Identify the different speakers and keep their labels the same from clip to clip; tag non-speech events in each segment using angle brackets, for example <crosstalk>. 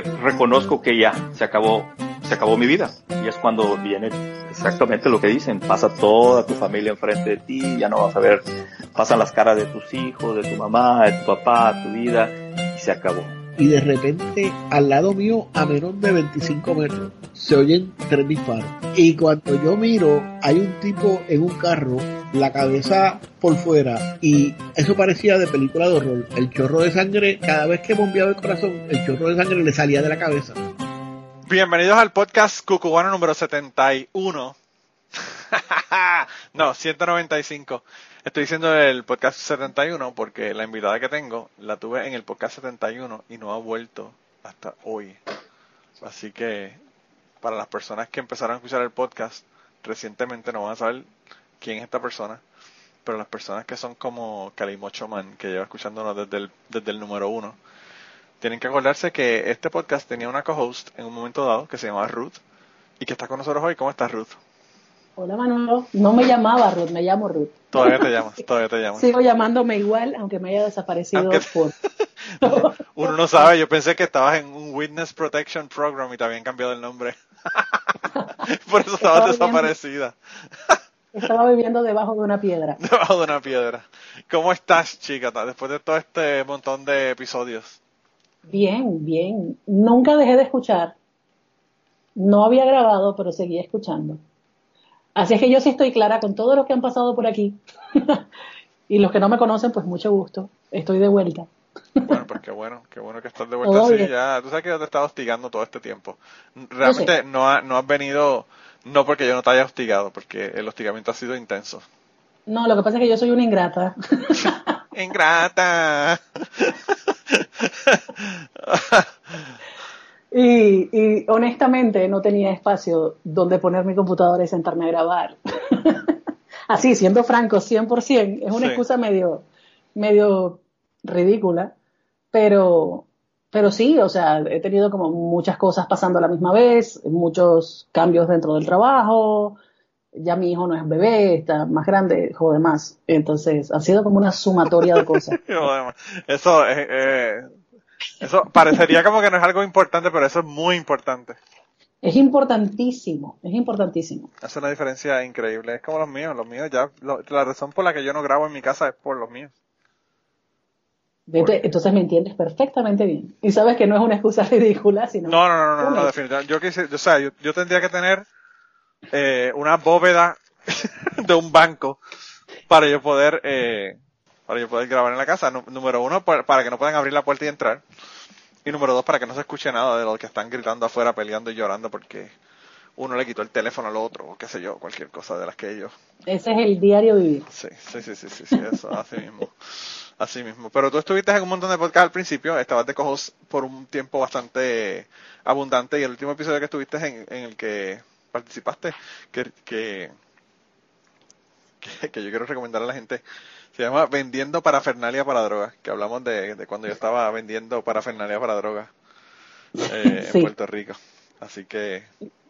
Speaker 1: Reconozco que ya se acabó, se acabó mi vida. Y es cuando viene exactamente lo que dicen. Pasa toda tu familia enfrente de ti, ya no vas a ver, pasan las caras de tus hijos, de tu mamá, de tu papá, tu vida, y se acabó.
Speaker 2: Y de repente, al lado mío, a menos de 25 metros, se oyen tres disparos. Y cuando yo miro, hay un tipo en un carro, la cabeza por fuera, y eso parecía de película de horror. El chorro de sangre, cada vez que bombeaba el corazón, el chorro de sangre le salía de la cabeza.
Speaker 3: Bienvenidos al podcast Cucubano número 71. <laughs> no, 195. Estoy diciendo el podcast 71 porque la invitada que tengo la tuve en el podcast 71 y no ha vuelto hasta hoy. Así que para las personas que empezaron a escuchar el podcast recientemente no van a saber quién es esta persona, pero las personas que son como Kalimocho Man, que lleva escuchándonos desde el, desde el número uno, tienen que acordarse que este podcast tenía una co-host en un momento dado que se llamaba Ruth y que está con nosotros hoy. ¿Cómo estás, Ruth?
Speaker 4: Hola Manolo, no me llamaba Ruth, me llamo Ruth.
Speaker 3: Todavía te <laughs> llamas, todavía te llamas.
Speaker 4: Sigo llamándome igual, aunque me haya desaparecido por... <laughs>
Speaker 3: Uno <laughs> no sabe, yo pensé que estabas en un Witness Protection Program y te habían cambiado el nombre. por eso estabas desaparecida.
Speaker 4: Estaba viviendo debajo de una piedra.
Speaker 3: Debajo de una piedra. ¿Cómo estás, chica, después de todo este montón de episodios?
Speaker 4: Bien, bien. Nunca dejé de escuchar. No había grabado, pero seguía escuchando. Así es que yo sí estoy clara con todo lo que han pasado por aquí. <laughs> y los que no me conocen, pues mucho gusto. Estoy de vuelta.
Speaker 3: Bueno, pues qué bueno, qué bueno que estás de vuelta así. Ya, tú sabes que yo te he estado hostigando todo este tiempo. Realmente no, no has venido, no porque yo no te haya hostigado, porque el hostigamiento ha sido intenso.
Speaker 4: No, lo que pasa es que yo soy una ingrata. <laughs>
Speaker 3: ingrata. <laughs>
Speaker 4: Y, y, honestamente no tenía espacio donde poner mi computadora y sentarme a grabar. <laughs> Así, siendo franco, 100%, es una excusa medio, medio ridícula, pero, pero sí, o sea, he tenido como muchas cosas pasando a la misma vez, muchos cambios dentro del trabajo, ya mi hijo no es bebé, está más grande, jode más. Entonces, ha sido como una sumatoria de cosas. <laughs>
Speaker 3: Eso es... Eh eso parecería como que no es algo importante, pero eso es muy importante.
Speaker 4: Es importantísimo, es importantísimo.
Speaker 3: Hace una diferencia increíble. Es como los míos, los míos ya, la razón por la que yo no grabo en mi casa es por los míos.
Speaker 4: Entonces me entiendes perfectamente bien. Y sabes que no es una excusa <laughs> ridícula, sino...
Speaker 3: No, no, no, no, no, definitivamente. Yo, quise, o sea, yo, tendría que tener eh, una bóveda <laughs> de un banco para yo poder eh, para yo poder grabar en la casa. número uno, para que no puedan abrir la puerta y entrar. Y número dos, para que no se escuche nada de los que están gritando afuera, peleando y llorando porque uno le quitó el teléfono al otro, o qué sé yo, cualquier cosa de las que ellos.
Speaker 4: Ese es el diario vivir.
Speaker 3: Sí, sí, sí, sí, sí, eso, así mismo. Así mismo. Pero tú estuviste en un montón de podcasts al principio, estabas de cojos por un tiempo bastante abundante y el último episodio que estuviste en, en el que participaste, que, que, que yo quiero recomendar a la gente, se llama Vendiendo Parafernalia para Drogas, que hablamos de, cuando yo estaba vendiendo parafernalia para drogas eh, en Puerto Rico. Así que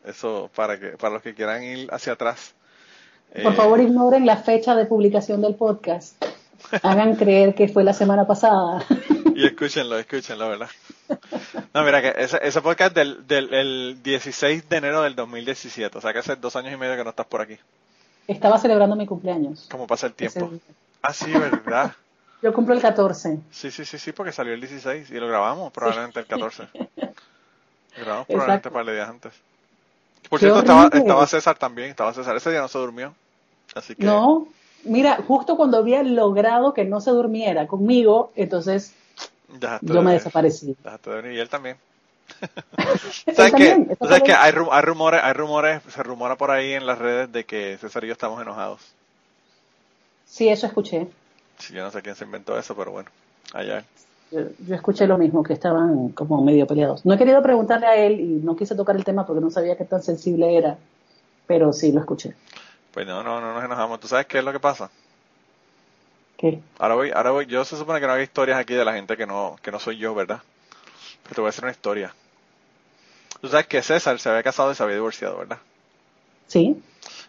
Speaker 3: eso para que para los que quieran ir hacia atrás.
Speaker 4: Por favor, eh, ignoren la fecha de publicación del podcast. Hagan creer que fue la semana pasada. <laughs>
Speaker 3: Y escúchenlo, escúchenlo, ¿verdad? No, mira, que ese, ese podcast del, del el 16 de enero del 2017, o sea que hace dos años y medio que no estás por aquí.
Speaker 4: Estaba celebrando mi cumpleaños.
Speaker 3: ¿Cómo pasa el tiempo? Ah, sí, ¿verdad? <laughs>
Speaker 4: Yo cumplo el 14.
Speaker 3: Sí, sí, sí, sí, porque salió el 16 y lo grabamos probablemente el 14. Lo <laughs> grabamos probablemente un par de días antes. Por cierto, estaba, estaba, César también, estaba César. Ese día no se durmió. Así que...
Speaker 4: No, mira, justo cuando había logrado que no se durmiera conmigo, entonces yo me desaparecí.
Speaker 3: y él también. <laughs> ¿Sabes qué? ¿Sabes que hay, rumores, hay rumores, se rumora por ahí en las redes de que César y yo estamos enojados.
Speaker 4: Sí, eso escuché.
Speaker 3: Sí, yo no sé quién se inventó eso, pero bueno, allá.
Speaker 4: Yo, escuché lo mismo, que estaban como medio peleados. No he querido preguntarle a él y no quise tocar el tema porque no sabía qué tan sensible era, pero sí lo escuché.
Speaker 3: Pues no, no, no nos enojamos. ¿Tú sabes qué es lo que pasa?
Speaker 4: ¿Qué?
Speaker 3: Ahora voy, ahora voy, yo se supone que no hay historias aquí de la gente que no, que no soy yo, ¿verdad? Pero te voy a hacer una historia. Tú sabes que César se había casado y se había divorciado, ¿verdad?
Speaker 4: Sí.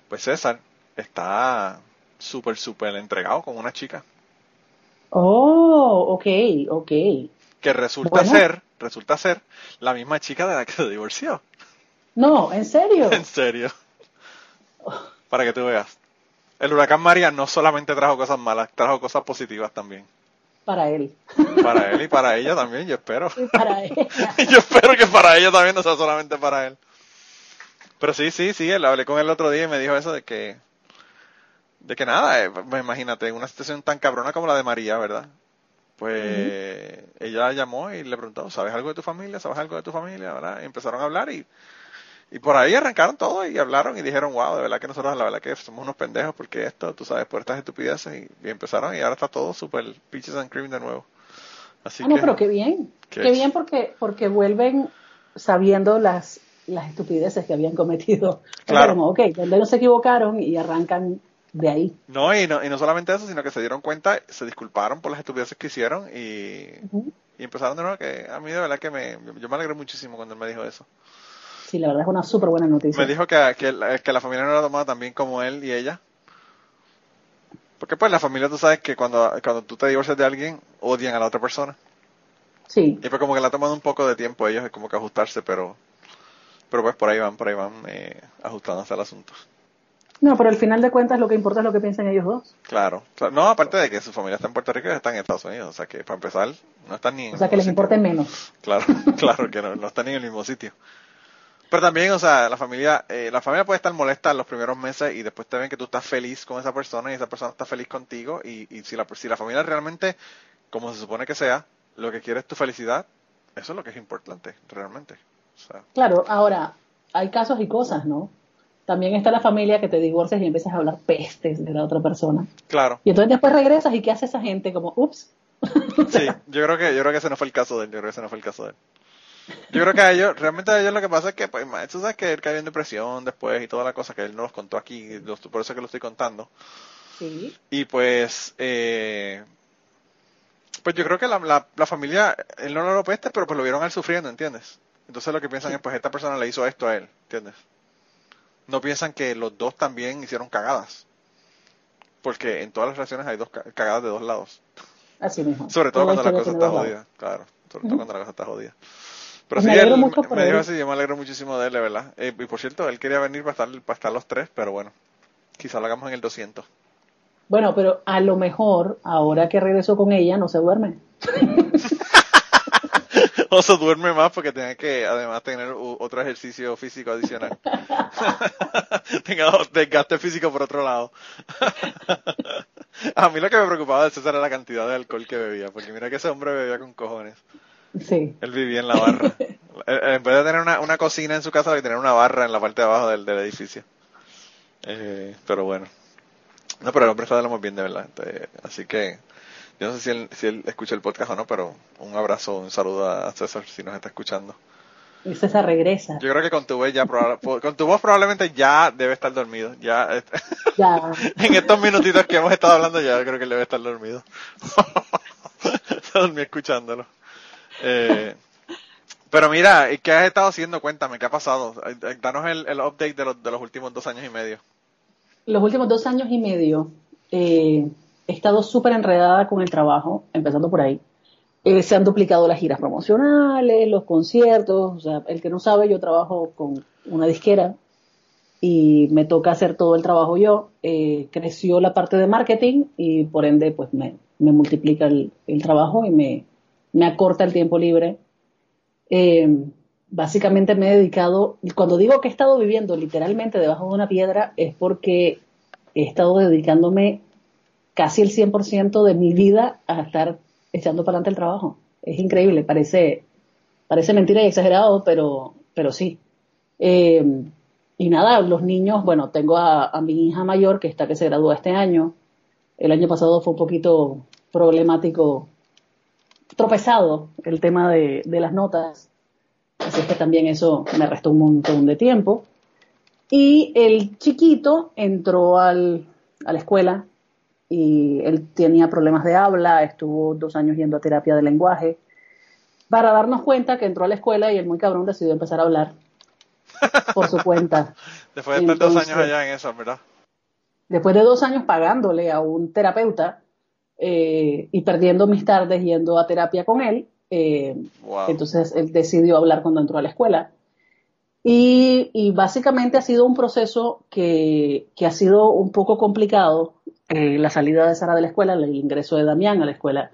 Speaker 3: Pues César está súper, súper entregado con una chica.
Speaker 4: Oh, ok, ok.
Speaker 3: Que resulta ser, resulta ser la misma chica de la que se divorció.
Speaker 4: No, ¿en serio? <laughs>
Speaker 3: En serio. Para que tú veas. El huracán María no solamente trajo cosas malas, trajo cosas positivas también.
Speaker 4: Para él.
Speaker 3: Para él y para ella también, yo espero.
Speaker 4: Y para <laughs> ella.
Speaker 3: yo espero que para ella también, no sea solamente para él. Pero sí, sí, sí, él hablé con él el otro día y me dijo eso de que, de que nada, eh, pues imagínate, una situación tan cabrona como la de María, ¿verdad? Pues ella llamó y le preguntó, ¿sabes algo de tu familia? ¿Sabes algo de tu familia? ¿verdad? Y empezaron a hablar y, y por ahí arrancaron todo y hablaron y dijeron, wow, de verdad que nosotros la verdad que somos unos pendejos porque esto, tú sabes, por estas estupideces y, y empezaron y ahora está todo súper peaches and cream de nuevo. Así
Speaker 4: Ah, no, pero qué bien.
Speaker 3: Qué
Speaker 4: Qué, bien porque, porque vuelven sabiendo las, las estupideces que habían cometido.
Speaker 3: Claro.
Speaker 4: ok, donde no se equivocaron y arrancan de ahí.
Speaker 3: No, y no, y no solamente eso, sino que se dieron cuenta, se disculparon por las estupideces que hicieron y, empezaron de nuevo que a mí de verdad que me, yo me alegré muchísimo cuando él me dijo eso.
Speaker 4: Sí, la verdad es una súper buena noticia.
Speaker 3: Me dijo que, que, la- que la familia no era tomada tan bien como él y ella. Porque pues la familia tú sabes que cuando, cuando tú te divorcias de alguien, odian a la otra persona.
Speaker 4: Sí,
Speaker 3: Y pues como que le ha tomado un poco de tiempo a ellos como que ajustarse, pero, pero pues por ahí van, por ahí van eh, ajustándose al asunto.
Speaker 4: No, pero al final de cuentas lo que importa es lo que piensan ellos dos.
Speaker 3: Claro. Claro. No, aparte de que su familia está en Puerto Rico y están en Estados Unidos. O sea que para empezar, no están ni en
Speaker 4: O sea, que les importe menos.
Speaker 3: Claro, <laughs> claro que no, no están ni en el mismo sitio. Pero también, o sea, la familia, eh, la familia puede estar molesta en los primeros meses y después te ven que tú estás feliz con esa persona y esa persona está feliz contigo y, y si la, si la familia realmente, como se supone que sea, lo que quiere es tu felicidad, eso es lo que es importante, realmente. O sea,
Speaker 4: Claro, ahora, hay casos y cosas, ¿no? También está la familia que te divorcias y empiezas a hablar pestes de la otra persona.
Speaker 3: claro,
Speaker 4: Y entonces después regresas y ¿qué hace esa gente? Como, ups. <laughs>
Speaker 3: sí, yo creo que, yo creo que ese no fue el caso de él, yo creo que ese no fue el caso de él. Yo creo que a ellos, realmente a ellos lo que pasa es que, pues, tú sabes que él cayó en depresión después y toda la cosa que él no los contó aquí, los- por eso es que lo estoy contando.
Speaker 4: Sí.
Speaker 3: Y pues, eh, pues yo creo que la, la, la familia, él no lo peste, pero pues lo vieron a él sufriendo, ¿entiendes? Entonces lo que piensan es, pues esta persona le hizo esto a él, ¿entiendes? No piensan que los dos también hicieron cagadas. Porque en todas las relaciones hay dos ca- cagadas de dos lados.
Speaker 4: Así mismo.
Speaker 3: Sobre todo cuando la cosa está jodida, claro. Sobre todo cuando la cosa está jodida. Pero
Speaker 4: Pues me
Speaker 3: sí, él me, dijo así, yo me alegro muchísimo de él, verdad. Eh, y por cierto, él quería venir para estar, para estar los tres, pero bueno, quizá lo hagamos en el 200.
Speaker 4: Bueno, pero a lo mejor, ahora que regresó con ella, no se duerme. <laughs>
Speaker 3: o se duerme más porque tiene que además tener otro ejercicio físico adicional. <laughs> Tenga desgaste físico por otro lado. <laughs> A mí lo que me preocupaba de César era la cantidad de alcohol que bebía, porque mira que ese hombre bebía con cojones.
Speaker 4: Sí.
Speaker 3: Él vivía en la barra. <laughs> Eh, eh, en vez de tener una, una cocina en su casa, tener una barra en la parte de abajo del, del edificio. Eh, pero bueno. No, pero el hombre está de lo más bien, de verdad. Este, así que, yo no sé si él, si él escucha el podcast o no, pero un abrazo, un saludo a César si nos está escuchando.
Speaker 4: Y César regresa.
Speaker 3: Yo creo que con tu voz ya con tu voz probablemente ya debe estar dormido. Ya <laughs>
Speaker 4: Ya.
Speaker 3: en estos minutitos que hemos estado hablando ya creo que él debe estar dormido. <laughs> Se dormí escuchándolo. Eh, pero mira, ¿y ¿qué has estado haciendo? Cuéntame, ¿qué ha pasado? Danos el, el update de los, de los últimos dos años y medio.
Speaker 4: Los últimos dos años y medio eh, he estado súper enredada con el trabajo, empezando por ahí. Eh, se han duplicado las giras promocionales, los conciertos. O sea, el que no sabe, yo trabajo con una disquera y me toca hacer todo el trabajo yo. Eh, creció la parte de marketing y por ende, pues me, me multiplica el, el trabajo y me, me acorta el tiempo libre. Eh, básicamente me he dedicado, cuando digo que he estado viviendo literalmente debajo de una piedra, es porque he estado dedicándome casi el 100% de mi vida a estar echando para adelante el trabajo. Es increíble, parece, parece mentira y exagerado, pero, pero sí. Eh, y nada, los niños, bueno, tengo a, mi hija mayor que está que se gradúa este año. El año pasado fue un poquito problemático, tropezado el tema de, de las notas. Así es que también eso me restó un montón de tiempo. Y el chiquito entró al, a la escuela y él tenía problemas de habla, estuvo dos años yendo a terapia de lenguaje, para darnos cuenta que entró a la escuela y el muy cabrón decidió empezar a hablar <laughs> por su cuenta.
Speaker 3: Después de estar dos
Speaker 4: Entonces-
Speaker 3: años allá en eso, ¿verdad?
Speaker 4: Después de dos años pagándole a un terapeuta eh, y perdiendo mis tardes yendo a terapia con él, Eh, entonces él decidió hablar cuando entró a la escuela. Y, básicamente ha sido un proceso que, ha sido un poco complicado, eh, la salida de Sara de la escuela, el ingreso de Damián a la escuela.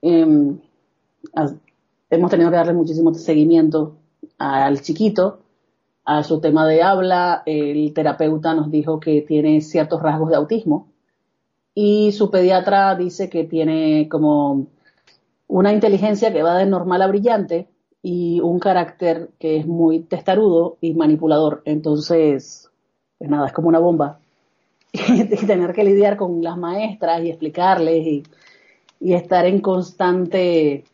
Speaker 4: Em, hemos tenido que darle muchísimo seguimiento al chiquito, a su tema de habla. El terapeuta nos dijo que tiene ciertos rasgos de autismo y su pediatra dice que tiene como una inteligencia que va de normal a brillante y un carácter que es muy testarudo y manipulador. Entonces, pues nada, es como una bomba. <laughs> y tener que lidiar con las maestras y explicarles y, y estar en constante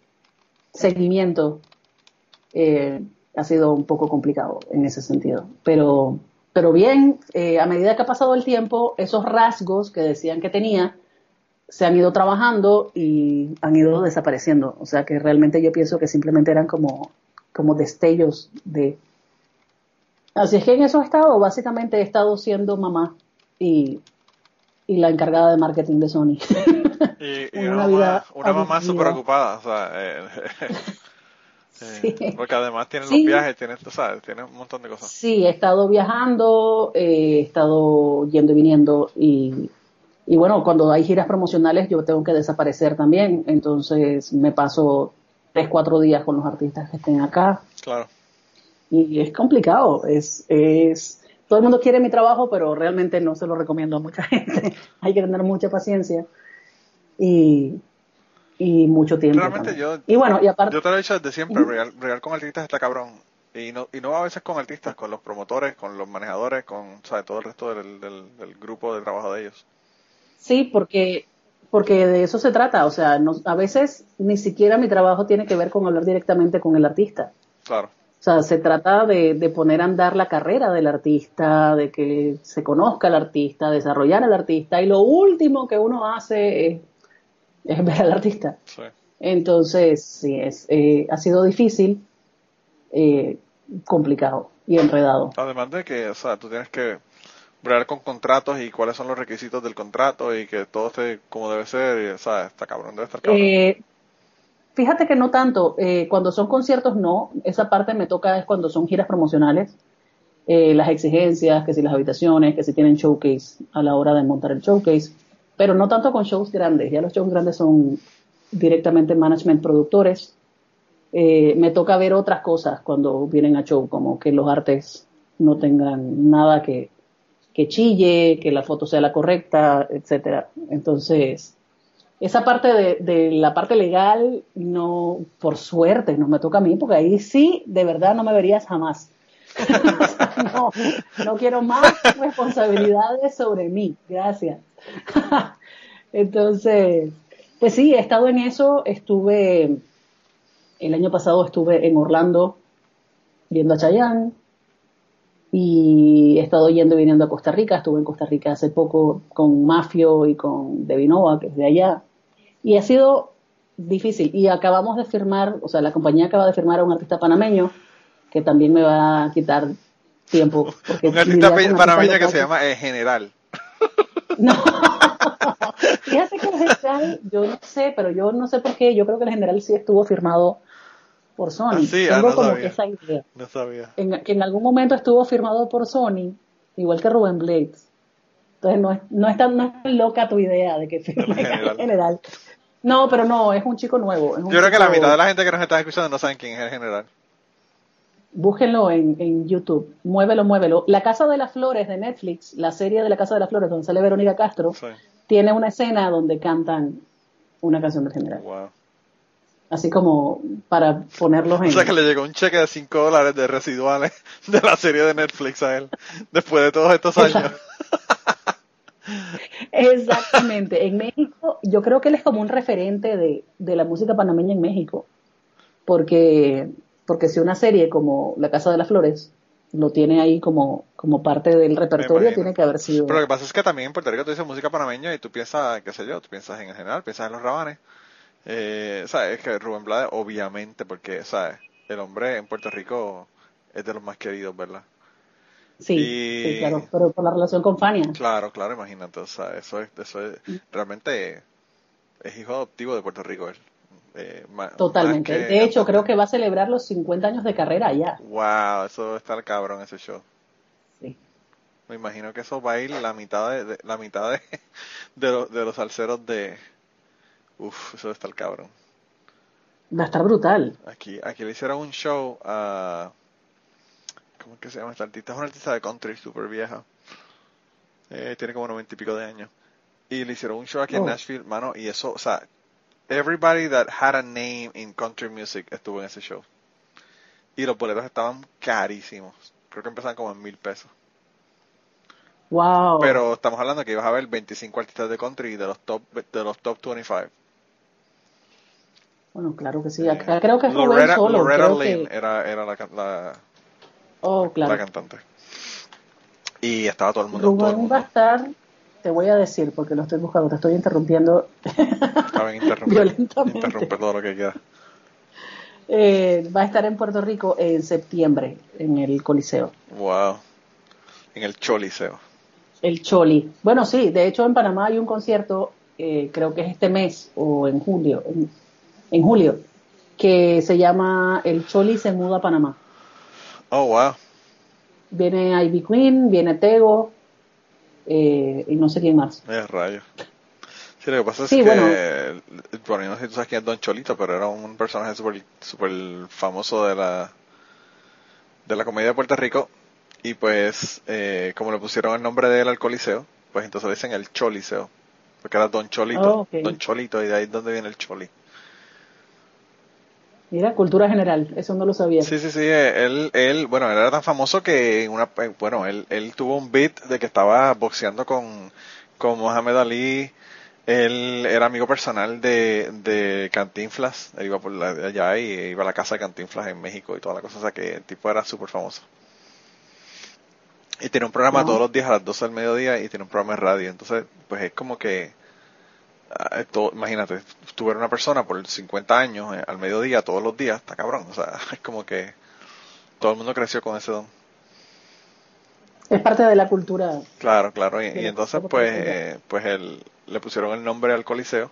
Speaker 4: seguimiento eh, ha sido un poco complicado en ese sentido. Pero, pero bien, eh, a medida que ha pasado el tiempo, esos rasgos que decían que tenía se han ido trabajando y han ido desapareciendo. O sea que realmente yo pienso que simplemente eran como, como destellos de... Así es que en eso he estado, básicamente he estado siendo mamá y, y la encargada de marketing de Sony.
Speaker 3: Y, <laughs> una, mamá, una mamá súper ocupada, o sea, eh, <laughs> <laughs> Porque además tiene los viajes, tiene, ¿sabes? tiene un montón de cosas.
Speaker 4: Sí, he estado viajando, eh, he estado yendo y viniendo y, y bueno, cuando hay giras promocionales yo tengo que desaparecer también, entonces me paso tres, cuatro días con los artistas que estén acá.
Speaker 3: Claro.
Speaker 4: Y es complicado, es, es, todo el mundo quiere mi trabajo, pero realmente no se lo recomiendo a mucha <laughs> gente. hay que tener mucha paciencia. Y, y mucho tiempo.
Speaker 3: Realmente yo,
Speaker 4: y bueno, y aparte,
Speaker 3: yo te lo he dicho desde siempre, real, con artistas está cabrón. Y no, y no a veces con artistas, con los promotores, con los manejadores, con ¿sabes? todo el resto del, del, grupo de trabajo de ellos.
Speaker 4: Sí, porque, porque de eso se trata. O sea, no, a veces ni siquiera mi trabajo tiene que ver con hablar directamente con el artista.
Speaker 3: Claro.
Speaker 4: O sea, se trata de, de poner a andar la carrera del artista, de que se conozca el artista, desarrollar al artista. Y lo último que uno hace es es ver al artista. Entonces, sí, es, eh, ha sido difícil, eh, complicado y enredado.
Speaker 3: Además de que, o sea, tú tienes que bregar con contratos y cuáles son los requisitos del contrato y que todo esté como debe ser, y, ¿sabes? Está cabrón, debe estar cabrón.
Speaker 4: Eh, fíjate que no tanto, cuando son conciertos no, esa parte me toca es cuando son giras promocionales, las exigencias, que si las habitaciones, que si tienen showcase a la hora de montar el showcase pero no tanto con shows grandes, ya los shows grandes son directamente management productores. Eh, me toca ver otras cosas cuando vienen a show, como que los artes no tengan nada que, que chille, que la foto sea la correcta, etcétera. Entonces, esa parte de, la parte legal, no, por suerte, no me toca a mí, porque ahí sí, de verdad, no me verías jamás. <laughs> no, no quiero más responsabilidades sobre mí. Gracias. <laughs> Entonces, pues sí, he estado en eso. Estuve, el año pasado estuve en Orlando viendo a Chayanne y he estado yendo y viniendo a Costa Rica. Estuve en Costa Rica hace poco con Mafio y con Devinova, que es de allá. Y ha sido difícil. Y acabamos de firmar, o sea, la compañía acaba de firmar a un artista panameño que también me va a quitar tiempo.
Speaker 3: un artista panameño que se llama El General. <laughs>
Speaker 4: No, <laughs> fíjate que el general, yo no sé, pero yo no sé por qué, yo creo que el general sí estuvo firmado por Sony.
Speaker 3: Sí,
Speaker 4: Tengo
Speaker 3: ah, no
Speaker 4: como
Speaker 3: sabía.
Speaker 4: que esa idea.
Speaker 3: No sabía.
Speaker 4: En, que en algún momento estuvo firmado por Sony, igual que Rubén Blades. Entonces no es, no es, tan, no es tan loca tu idea de que firme
Speaker 3: general. <laughs>
Speaker 4: general. No, pero no, es un chico nuevo. un
Speaker 3: Yo creo que la mitad de la gente que nos está escuchando no saben quién es el general.
Speaker 4: Búsquenlo en, en YouTube. Muévelo, muévelo. La Casa de las Flores de Netflix, la serie de La Casa de las Flores donde sale Verónica Castro,
Speaker 3: Sí.
Speaker 4: tiene una escena donde cantan una canción del general.
Speaker 3: Wow.
Speaker 4: Así como para ponerlos en...
Speaker 3: O sea que le llegó un cheque de 5 dólares de residuales <laughs> de la serie de Netflix a él después de todos estos años. <laughs>
Speaker 4: Exactamente. En México, yo creo que él es como un referente de, de la música panameña en México. Porque, porque si una serie como La Casa de las Flores lo tiene ahí como, como parte del repertorio, tiene que haber sido...
Speaker 3: Pero lo que pasa es que también en Puerto Rico tú dices música panameña y tú piensas, qué sé yo, tú piensas en el general, piensas en los rabanes. Eh, ¿Sabes? Es que Rubén Blades, obviamente, porque, ¿sabes? El hombre en Puerto Rico es de los más queridos, ¿verdad?
Speaker 4: Sí,
Speaker 3: Y-
Speaker 4: sí, claro, pero por la relación con Fania.
Speaker 3: Claro, claro, imagínate. O sea, eso es, eso es, realmente es hijo adoptivo de Puerto Rico él. Eh,
Speaker 4: Totalmente.
Speaker 3: más que
Speaker 4: De hecho, creo que va a celebrar los 50 años de carrera ya.
Speaker 3: Wow, eso debe estar cabrón ese show.
Speaker 4: Sí.
Speaker 3: Me imagino que eso va a ir la mitad de, de- la mitad de, <laughs> de, los- de los salseros de... Uf, eso debe estar cabrón.
Speaker 4: Va a estar brutal.
Speaker 3: Aquí, aquí le hicieron un show a... ¿Cómo es que se llama esta artista? Es una artista de country súper vieja. Eh, tiene como noventa y pico de años. Y le hicieron un show aquí en
Speaker 4: Oh.
Speaker 3: Nashville, mano, y eso, o sea, everybody that had a name in country music estuvo en ese show. Y los boletos estaban carísimos. Creo que empezaban como en mil pesos.
Speaker 4: Wow.
Speaker 3: Pero estamos hablando que ibas a ver 25 artistas de country de los top, de los top 25.
Speaker 4: Bueno, claro que sí.
Speaker 3: Eh,
Speaker 4: Acá creo que es Rubén
Speaker 3: Loretta,
Speaker 4: solo.
Speaker 3: Loretta
Speaker 4: creo
Speaker 3: Lynn
Speaker 4: que...
Speaker 3: era, era la,
Speaker 4: Oh, claro.
Speaker 3: la cantante. Y estaba todo el mundo. todo el
Speaker 4: Rubén
Speaker 3: mundo.
Speaker 4: va a estar, te voy a decir, porque lo estoy buscando, te estoy interrumpiendo.
Speaker 3: Está bien, interrumpe, <laughs>
Speaker 4: Violentamente.
Speaker 3: interrumpe todo lo que quiera.
Speaker 4: Eh, va a estar en Puerto Rico en septiembre, en el Coliseo.
Speaker 3: Wow. En el Choliseo.
Speaker 4: El Choli. Bueno, sí, de hecho en Panamá hay un concierto, eh, creo que es este mes o en julio, en, en julio, que se llama El Choli se muda a Panamá.
Speaker 3: Oh, wow.
Speaker 4: Viene Ivy Queen, viene Tego eh, y no sé quién más.
Speaker 3: Es rayo. Sí, lo que pasa es
Speaker 4: Sí,
Speaker 3: que,
Speaker 4: bueno.
Speaker 3: yo no sé si tú sabes quién es Don Cholito, pero era un personaje súper super famoso de la, de la comedia de Puerto Rico. Y pues, eh, como le pusieron el nombre de él al Coliseo, pues entonces le dicen el Choliseo. Porque era Don Cholito,
Speaker 4: Oh.
Speaker 3: Don Cholito, y de ahí es donde viene el Choli.
Speaker 4: Mira, cultura general, eso no lo sabía.
Speaker 3: Sí, sí, sí, él, él, bueno, él era tan famoso que una, eh, bueno, él, él tuvo un beat de que estaba boxeando con, con Mohamed Ali, él era amigo personal de, de Cantinflas, él iba por la- allá y iba a la casa de Cantinflas en México y toda la cosa, o sea que el tipo era súper famoso. Y tiene un programa
Speaker 4: Wow.
Speaker 3: todos los días a las 12 del mediodía y tiene un programa de radio, entonces, pues es como que, todo- imagínate, eres una persona por 50 años eh, al mediodía todos los días, está cabrón, o sea, <laughs> es como que todo el mundo creció con ese don.
Speaker 4: Es parte de la cultura.
Speaker 3: Claro, claro, y, entonces pues, eh, pues él, le pusieron el nombre al Coliseo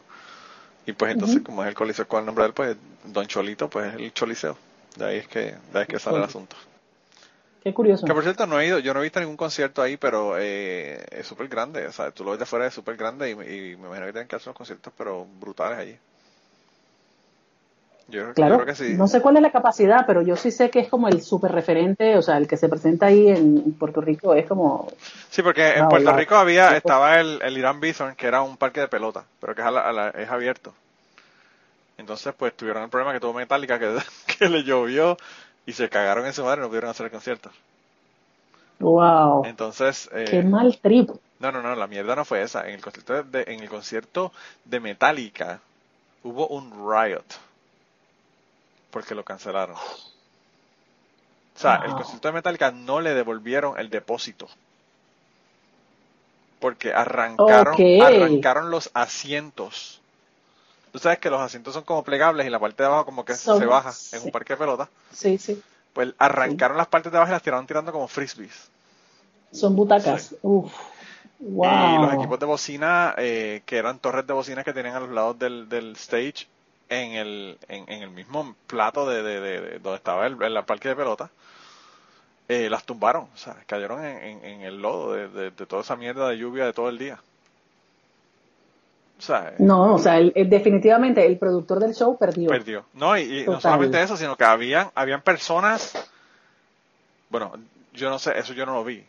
Speaker 3: y pues entonces como es el Coliseo con el nombre de él, pues Don Cholito, pues es el Choliseo. De ahí es que, de ahí es que sale el asunto.
Speaker 4: Qué curioso.
Speaker 3: Que por cierto no he ido, yo no he visto ningún concierto ahí, pero eh, es súper grande, o sea, tú lo ves de afuera es súper grande y, y me imagino que tienen que hacer unos conciertos pero brutales allí. Yo,
Speaker 4: Claro,
Speaker 3: creo que sí.
Speaker 4: no sé cuál es la capacidad, pero yo sí sé que es como el super referente, o sea, el que se presenta ahí en Puerto Rico es como,
Speaker 3: Sí, porque en Puerto
Speaker 4: la-
Speaker 3: Rico había,
Speaker 4: la-
Speaker 3: estaba el, el Irán Bithorn, que era un parque de pelota, pero que es, a la- a la- es abierto. Entonces, pues tuvieron el problema que tuvo Metallica, que, <laughs> que le llovió y se cagaron en su madre y no pudieron hacer el concierto.
Speaker 4: wow,
Speaker 3: Entonces, eh,
Speaker 4: qué mal trip.
Speaker 3: no, no, no, la mierda no fue esa. En el concierto de, en el concierto de Metallica hubo un riot porque lo cancelaron. O sea, el concierto de Metallica no le devolvieron el depósito. Porque arrancaron, arrancaron los asientos. Tú sabes que los asientos son como plegables y la parte de abajo como que
Speaker 4: Son-
Speaker 3: se baja en
Speaker 4: sí.
Speaker 3: un parque de pelota.
Speaker 4: Sí, sí,
Speaker 3: Pues arrancaron las partes de abajo y las tiraron tirando como frisbees.
Speaker 4: son butacas. Uf, wow.
Speaker 3: Y los equipos de bocina, eh, que eran torres de bocina que tenían a los lados del, del stage, en el, en, en el mismo plato de, de- de- de donde estaba el, el parque de pelota, eh, las tumbaron, o sea, cayeron en, en- en el lodo de toda esa mierda de lluvia de todo el día. Eh,
Speaker 4: No, o sea, el- el- definitivamente el productor del show perdió.
Speaker 3: perdió. No, y, y no solamente eso, sino que habían, habían personas, bueno, yo no sé, eso yo no lo vi,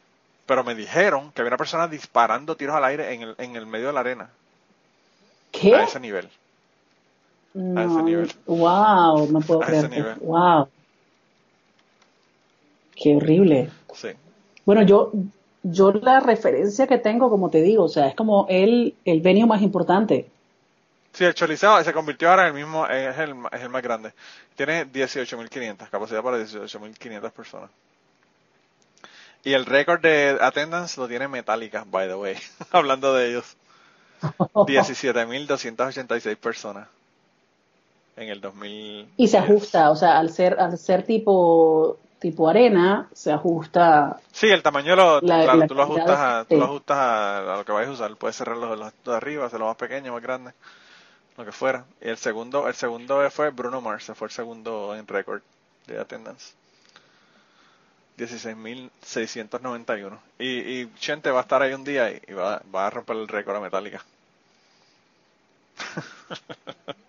Speaker 3: pero me dijeron que había una persona disparando tiros al aire en el, en el medio de la arena,
Speaker 4: ¿Qué?
Speaker 3: a ese nivel.
Speaker 4: No,
Speaker 3: a ese nivel.
Speaker 4: Wow, no puedo creer. Wow. Qué horrible.
Speaker 3: Sí.
Speaker 4: Bueno, yo, yo la referencia que tengo, como te digo, o sea, es como el, el venue más importante.
Speaker 3: Sí, el Choliseo se convirtió ahora en el mismo, es el, es el más grande. Tiene 18.500, capacidad para 18.500 personas. Y el récord de attendance lo tiene Metallica, by the way, <laughs> hablando de ellos. <laughs> 17.286 personas en el 2000.
Speaker 4: Y se ajusta, o sea, al ser, al ser tipo, tipo arena, se ajusta.
Speaker 3: Sí, el tamaño lo,
Speaker 4: La-
Speaker 3: claro,
Speaker 4: la
Speaker 3: tú lo ajustas, a, tú lo ajustas a, a lo que vayas a usar. Puedes cerrar los, los de arriba, hacerlo más pequeño, más grande. lo que fuera. Y el segundo, el segundo fue Bruno Mars, se fue el segundo en récord de attendance. 16.691. Y, y Chente va a estar ahí un día y, va, va, a romper el récord a Metallica.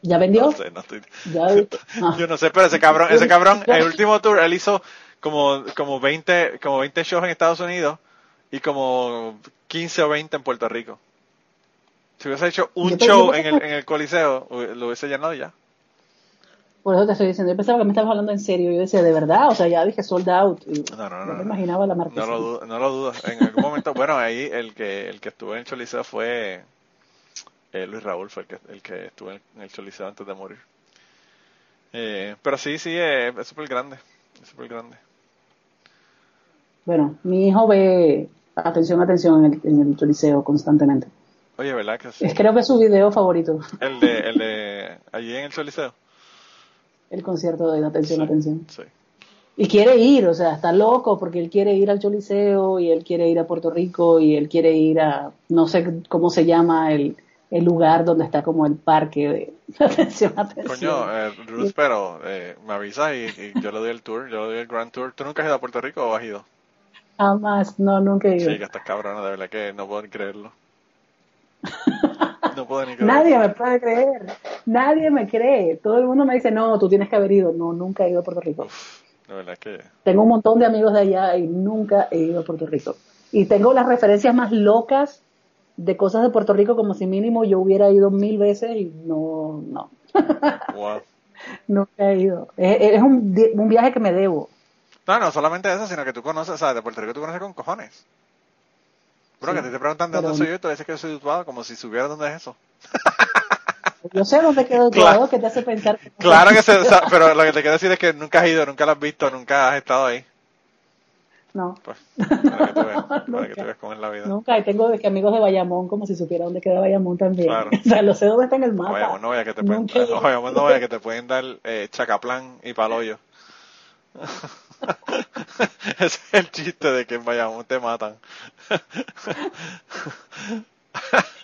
Speaker 4: ¿Ya vendió?
Speaker 3: No sé, no estoy... <laughs> Yo no sé, pero ese cabrón, ese cabrón, el <laughs> último tour, él hizo como, como 20, como 20 shows en Estados Unidos y como 15 o 20 en Puerto Rico. Si hubiese hecho un show en el, en el Coliseo, lo hubiese llenado ya.
Speaker 4: Por eso te estoy diciendo, yo pensaba que me estabas hablando en serio. Yo decía, de verdad, o sea, ya dije sold out.
Speaker 3: no, no, no.
Speaker 4: No me imaginaba la marca.
Speaker 3: No lo, dudo, no lo dudo. En algún momento, bueno, ahí el que, el que estuvo en el Choliseo fue eh, Luis Raúl, fue el que, el que estuvo en el Choliseo antes de morir. Eh, pero sí, sí, eh, es súper grande. Es súper grande.
Speaker 4: Bueno, mi hijo ve, atención, atención, en el, en el Choliseo constantemente.
Speaker 3: Oye, ¿verdad que sí?
Speaker 4: Es, creo que es su video favorito.
Speaker 3: ¿El de, el de allí en el Choliseo?
Speaker 4: el concierto de Atención, Atención. Y quiere ir, o sea, está loco porque él quiere ir al Choliseo y él quiere ir a Puerto Rico y él quiere ir a, no sé cómo se llama el, el lugar donde está como el parque de <laughs> Atención, Atención.
Speaker 3: Coño, eh, Ruth, pero eh, me avisa y, yo le doy el tour, yo le doy el Grand Tour. ¿Tú nunca has ido a Puerto Rico o has ido?
Speaker 4: Jamás, no, nunca he ido.
Speaker 3: Sí, que estás cabrona, de verdad que no puedo creerlo. No puedo ni
Speaker 4: creer. Nadie me puede creer. Nadie me cree. Todo el mundo me dice, no, tú tienes que haber ido. No, nunca he ido a Puerto Rico.
Speaker 3: verdad que...
Speaker 4: Tengo un montón de amigos de allá y nunca he ido a Puerto Rico. Y tengo las referencias más locas de cosas de Puerto Rico como si mínimo yo hubiera ido mil veces y no, no.
Speaker 3: Wow. <laughs>
Speaker 4: nunca he ido. Es, un, un viaje que me debo.
Speaker 3: No, no solamente eso, sino que tú conoces, o sea, de Puerto Rico tú conoces con cojones. Bro, que te, te preguntan de dónde soy yo y tú dices que yo soy Utuado como si supiera dónde es eso. <laughs>
Speaker 4: Yo sé dónde quedó <laughs> Utuado, que te hace pensar. Que
Speaker 3: claro que sé, pero lo que te quiero decir es que nunca has ido, nunca lo has visto, nunca has estado ahí.
Speaker 4: No.
Speaker 3: Pues, para que tú veas, <laughs> para que tú veas cómo es la vida.
Speaker 4: Nunca, y tengo de que amigos de Bayamón, como si supiera dónde queda Bayamón también. Claro. <laughs> o sea, lo sé dónde está en el mapa.
Speaker 3: Bayamón no vaya que te pueden, <laughs> Bayamón no vaya que te pueden dar eh, chacaplan y paloyo. Ese es el chiste de que en Bayamón te matan.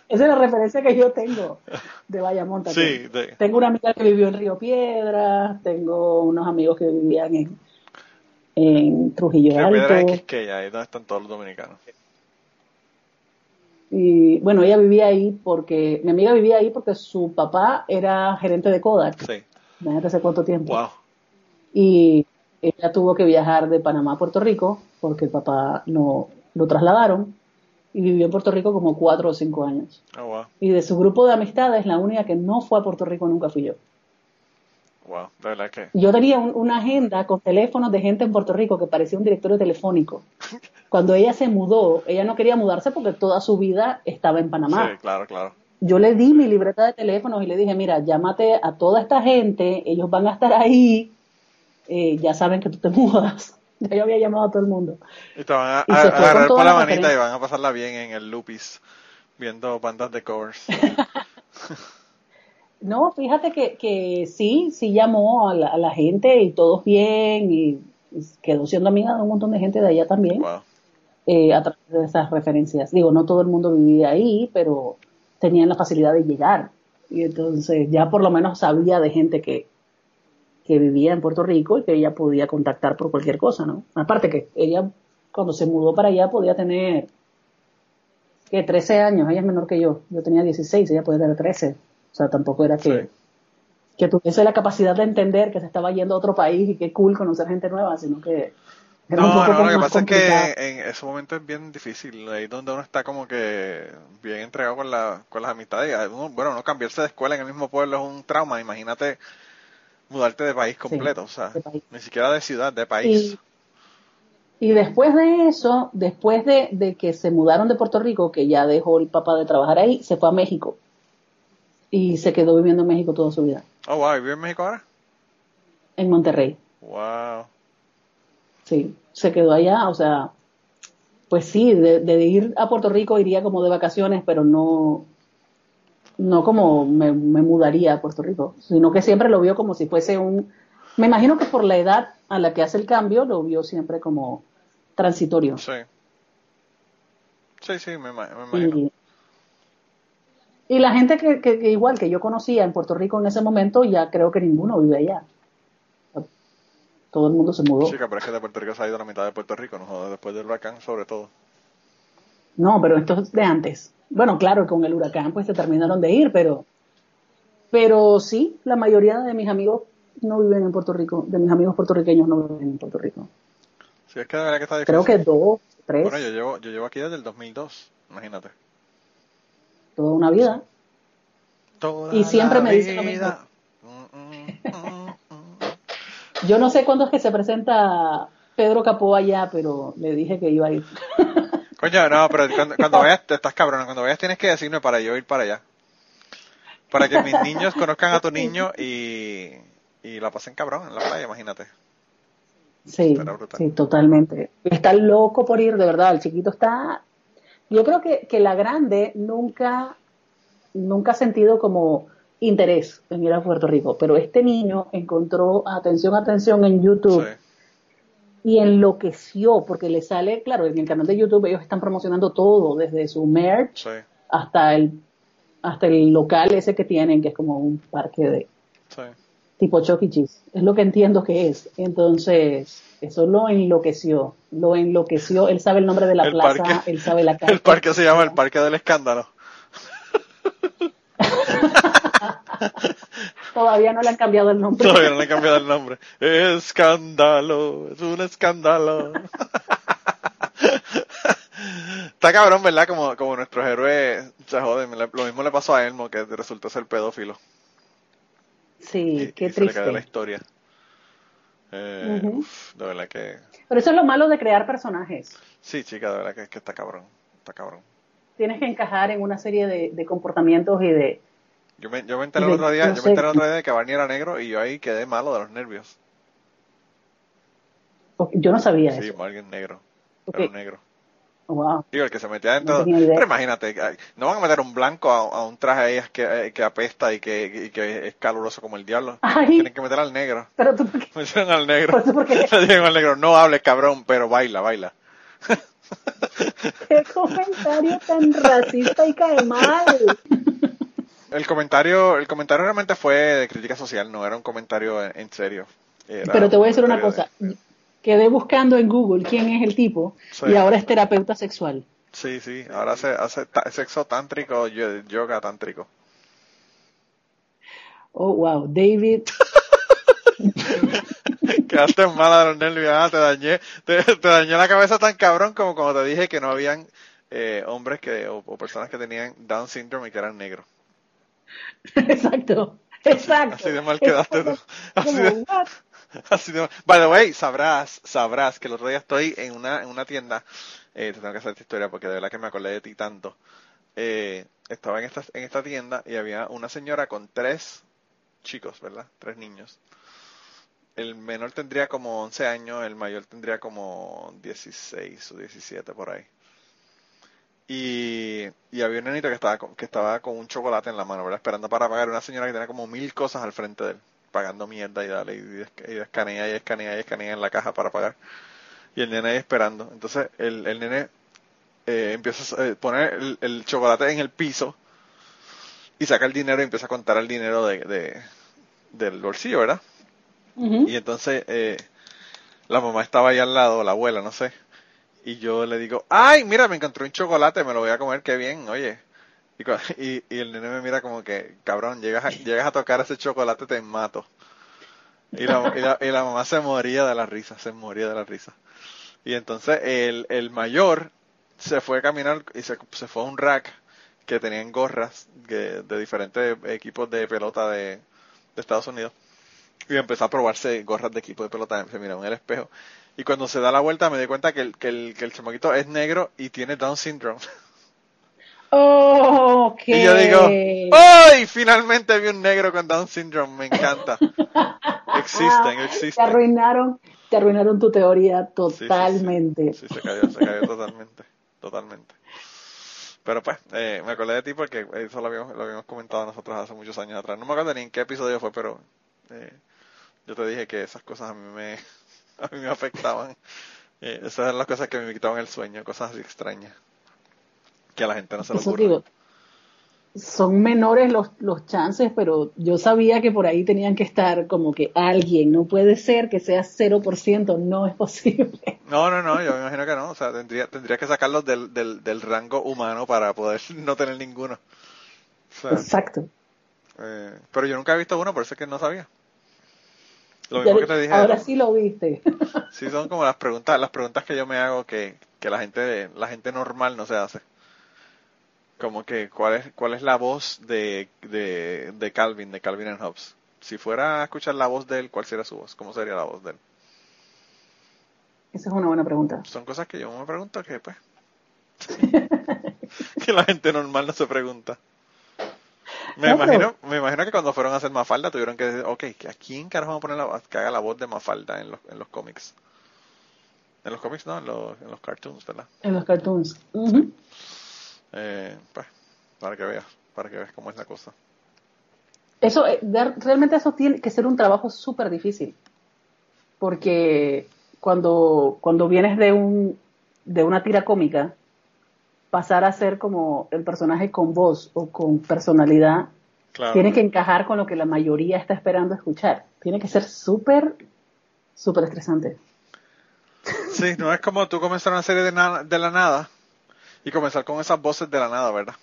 Speaker 4: Esa es la referencia que yo tengo de Bayamón también. Sí, Tengo una amiga que vivió en Río Piedra, tengo unos amigos que vivían en, en Trujillo Río Alto.
Speaker 3: Piedra es que ahí donde están todos los dominicanos.
Speaker 4: Y bueno, ella vivía ahí porque, mi amiga vivía ahí porque su papá era gerente de Kodak.
Speaker 3: Sí.
Speaker 4: Imagínate hace cuánto tiempo.
Speaker 3: Wow.
Speaker 4: Y ella tuvo que viajar de Panamá a Puerto Rico porque el papá no lo trasladaron y vivió en Puerto Rico como cuatro o cinco años.
Speaker 3: Oh,
Speaker 4: y de su grupo de amistades, la única que no fue a Puerto Rico nunca fui yo.
Speaker 3: Wow, de verdad que.
Speaker 4: Yo tenía una agenda con teléfonos de gente en Puerto Rico que parecía un directorio telefónico. <laughs> Cuando ella se mudó, ella no quería mudarse porque toda su vida estaba en Panamá.
Speaker 3: Sí, claro, claro.
Speaker 4: Yo le di mi libreta de teléfonos y le dije, mira, llámate a toda esta gente, ellos van a estar ahí eh, ya saben que tú te <laughs> mudas. Ya yo había llamado a todo el mundo.
Speaker 3: Y te van a, agarrar por la manita y van a pasarla bien en el Lupis, viendo bandas de covers. <laughs>
Speaker 4: no, fíjate que, que sí, sí llamó a la, gente y todos bien y, quedó siendo amiga de un montón de gente de allá también. Eh, a través de esas referencias. Digo, no todo el mundo vivía ahí, pero tenían la facilidad de llegar. Y entonces ya por lo menos sabía de gente que, que vivía en Puerto Rico y que ella podía contactar por cualquier cosa, ¿no? Aparte que ella cuando se mudó para allá podía tener que 13 años, ella es menor que yo, yo tenía 16, ella podía tener 13, o sea, tampoco era que, que tuviese la capacidad de entender que se estaba yendo a otro país y qué cool conocer gente nueva, sino que
Speaker 3: era no, un poco no, lo que pasa es que en ese momento es bien difícil, ahí donde uno está como que bien entregado con, la, con las amistades, bueno, no cambiarse de escuela en el mismo pueblo es un trauma, imagínate mudarte de país completo, o sea, ni siquiera de ciudad, de país.
Speaker 4: Y, después de eso, después de, que se mudaron de Puerto Rico, que ya dejó el papá de trabajar ahí, se fue a México. Y se quedó viviendo en México toda su vida.
Speaker 3: Oh, wow, ¿vive en México ahora?
Speaker 4: En Monterrey.
Speaker 3: Wow.
Speaker 4: Sí, se quedó allá, o sea, pues sí, de, de ir a Puerto Rico iría como de vacaciones, pero no, no como me, mudaría a Puerto Rico, sino que siempre lo vio como si fuese un... Me imagino que por la edad a la que hace el cambio, lo vio siempre como transitorio.
Speaker 3: Sí. Sí, sí, me, imagino.
Speaker 4: Y la gente que, que, igual que yo conocía en Puerto Rico en ese momento, ya creo que ninguno vive allá. Todo el mundo se mudó.
Speaker 3: Chica, pero es que de Puerto Rico se ha ido la mitad de Puerto Rico, ¿no? después del huracán sobre todo.
Speaker 4: No, pero esto es de antes. Bueno, claro, con el huracán pues se terminaron de ir, pero, pero sí, la mayoría de mis amigos no viven en Puerto Rico, de mis amigos puertorriqueños no viven en Puerto Rico.
Speaker 3: Sí, es que de verdad que está
Speaker 4: difícil. Creo que dos, tres.
Speaker 3: Bueno, yo llevo, yo llevo aquí desde el 2002, imagínate.
Speaker 4: Toda una vida.
Speaker 3: Toda
Speaker 4: y siempre me dicen lo mismo. Mm, mm, mm, yo no sé cuándo es que se presenta Pedro Capó allá, pero le dije que iba a ir. <laughs>
Speaker 3: Coño, no, pero cuando, cuando vayas, te estás cabrón, cuando vayas tienes que decirme para yo ir para allá. Para que mis niños conozcan a tu niño y, y la pasen cabrón en la playa, imagínate.
Speaker 4: Sí, sí, totalmente. Está loco por ir, de verdad. El chiquito está. Yo creo que, que la grande nunca, nunca ha sentido como interés en ir a Puerto Rico, pero este niño encontró atención, atención en YouTube. Y enloqueció porque le sale, claro, en el canal de YouTube ellos están promocionando todo, desde su merch hasta el hasta el local ese que tienen, que es como un parque de, tipo Chucky e. Es lo que entiendo que es. Entonces, eso lo enloqueció. Lo enloqueció. Él sabe el nombre de la plaza, él sabe la <laughs> calle.
Speaker 3: El parque se llama el Parque del Escándalo. <laughs>
Speaker 4: Todavía no le han cambiado el nombre.
Speaker 3: Todavía no le han cambiado el nombre. Escándalo, es un escándalo. <laughs> Está cabrón, ¿verdad? Como, como nuestros héroes se joden. Lo mismo le pasó a Elmo, que resultó ser pedófilo.
Speaker 4: Sí, qué triste.
Speaker 3: Se le la historia. Eh, de verdad que...
Speaker 4: Pero eso es lo malo de crear personajes.
Speaker 3: Sí, chica, de verdad que, que está cabrón. Está cabrón.
Speaker 4: Tienes que encajar en una serie de, comportamientos y de...
Speaker 3: Yo me, yo me enteré el otro día, yo me enteré otro día de que Barney era negro y yo ahí quedé malo de los nervios.
Speaker 4: Yo no sabía
Speaker 3: sí,
Speaker 4: eso.
Speaker 3: Sí, alguien negro. Era negro.
Speaker 4: Wow.
Speaker 3: Digo, el que se metía adentro. pero imagínate, no van a meter un blanco a, un traje ahí que, que apesta y que, que, es caluroso como el diablo. Tienen que meter al negro.
Speaker 4: Pero tú,
Speaker 3: Metieron <laughs> al negro. <laughs> Al negro, no hables cabrón, pero baila, baila.
Speaker 4: Qué comentario tan racista y cae mal. <laughs>
Speaker 3: El comentario, el comentario realmente fue de crítica social, no era un comentario en, serio.
Speaker 4: pero te voy a decir una cosa quedé buscando en Google quién es el tipo y ahora es terapeuta sexual.
Speaker 3: Sí, sí, ahora hace, hace sexo tántrico, yoga tántrico.
Speaker 4: Oh, wow, David. <laughs>
Speaker 3: Quedaste mala de los nervios, ah, te dañé, te, dañé la cabeza tan cabrón como cuando te dije que no habían eh, hombres que o, personas que tenían Down syndrome y que eran negros. <laughs>
Speaker 4: Exacto, exacto.
Speaker 3: Así, de mal quedaste tú. <laughs> Así de, <laughs> By the way, sabrás, sabrás que el otro día estoy en una, en una tienda, eh, te tengo que hacer esta historia porque de verdad que me acordé de ti tanto. Eh, estaba en esta, en esta tienda y había una señora con tres chicos, ¿verdad? Tres niños. El menor tendría como 11 años, el mayor tendría como 16 o 17 por ahí. Y, y había un nenito que estaba, con, que estaba con un chocolate en la mano, ¿verdad? Esperando para pagar. Una señora que tenía como mil cosas al frente de él pagando mierda y dale, y, escanea y escanea y escanea en la caja para pagar. Y el nene ahí esperando. Entonces el, el nene eh, empieza a eh, poner el, chocolate en el piso y saca el dinero y empieza a contar el dinero de, del bolsillo, ¿verdad? Y entonces eh, la mamá estaba ahí al lado, la abuela, no sé. Y yo le digo, ay, mira, me encontré un chocolate, me lo voy a comer, qué bien, oye. <laughs> Y, y, el nene me mira como que, cabrón, llegas a, llegas a tocar ese chocolate, te mato. Y la, y, la, mamá se moría de la risa, se moría de la risa. Y entonces el, el mayor se fue a caminar y se, se fue a un rack que tenían gorras de diferentes equipos de pelota de, Estados Unidos. Y empezó a probarse gorras de equipo de pelota. Se miró en el espejo. Y cuando se da la vuelta me di cuenta que el, que el, que el es negro y tiene Down syndrome. <laughs>
Speaker 4: Y
Speaker 3: yo digo, ¡ay! Finalmente vi un negro con Down syndrome, me encanta. existen, <laughs> existen.
Speaker 4: Te arruinaron, te arruinaron tu teoría totalmente.
Speaker 3: Sí, se cayó, se cayó totalmente, totalmente. Pero pues, eh, me acordé de ti porque eso lo habíamos, lo habíamos comentado nosotros hace muchos años atrás. No me acuerdo ni en qué episodio fue, pero eh, yo te dije que esas cosas a mí me, <laughs> a mí me afectaban. Eh, esas eran las cosas que me quitaban el sueño, cosas así extrañas que a la gente no se le ocurre.
Speaker 4: son menores los, los chances, pero yo sabía que por ahí tenían que estar como que alguien, no puede ser que sea 0%, no es posible. <laughs>
Speaker 3: No, no, no, yo me imagino que no, o sea, tendría, tendría que sacarlos del, del, del rango humano para poder <laughs> no tener ninguno.
Speaker 4: Exacto.
Speaker 3: Eh, pero yo nunca he visto uno, por eso es que no sabía. Lo mismo que te dije.
Speaker 4: Ahora sí lo viste.
Speaker 3: sí, son como las preguntas, las preguntas que yo me hago que, que la gente, la gente normal no se hace como que cuál es cuál es la voz de, de, de Calvin, de Calvin and Hobbes. Si fuera a escuchar la voz de él, ¿cuál sería su voz? ¿Cómo sería la voz de él?
Speaker 4: Esa es una buena pregunta.
Speaker 3: Son cosas que yo me pregunto que pues <laughs> que la gente normal no se pregunta. Me imagino, me imagino que cuando fueron a hacer Mafalda tuvieron que decir, ok, ¿a quién carajo vamos a poner la, que haga la voz de Mafalda en los, en los cómics? En los cómics no, en los, en los cartoons, ¿verdad?
Speaker 4: En los cartoons.
Speaker 3: Eh, pues, para que veas, para que veas cómo es la cosa.
Speaker 4: Eso, eh, realmente eso tiene que ser un trabajo súper difícil, porque cuando, cuando vienes de, un, de una tira cómica, pasar a ser como el personaje con voz o con personalidad, tiene que encajar con lo que la mayoría está esperando escuchar. Tiene que ser súper, súper estresante.
Speaker 3: Sí, no es como tú comenzar una serie de, de la nada y comenzar con esas voces de la nada, ¿verdad?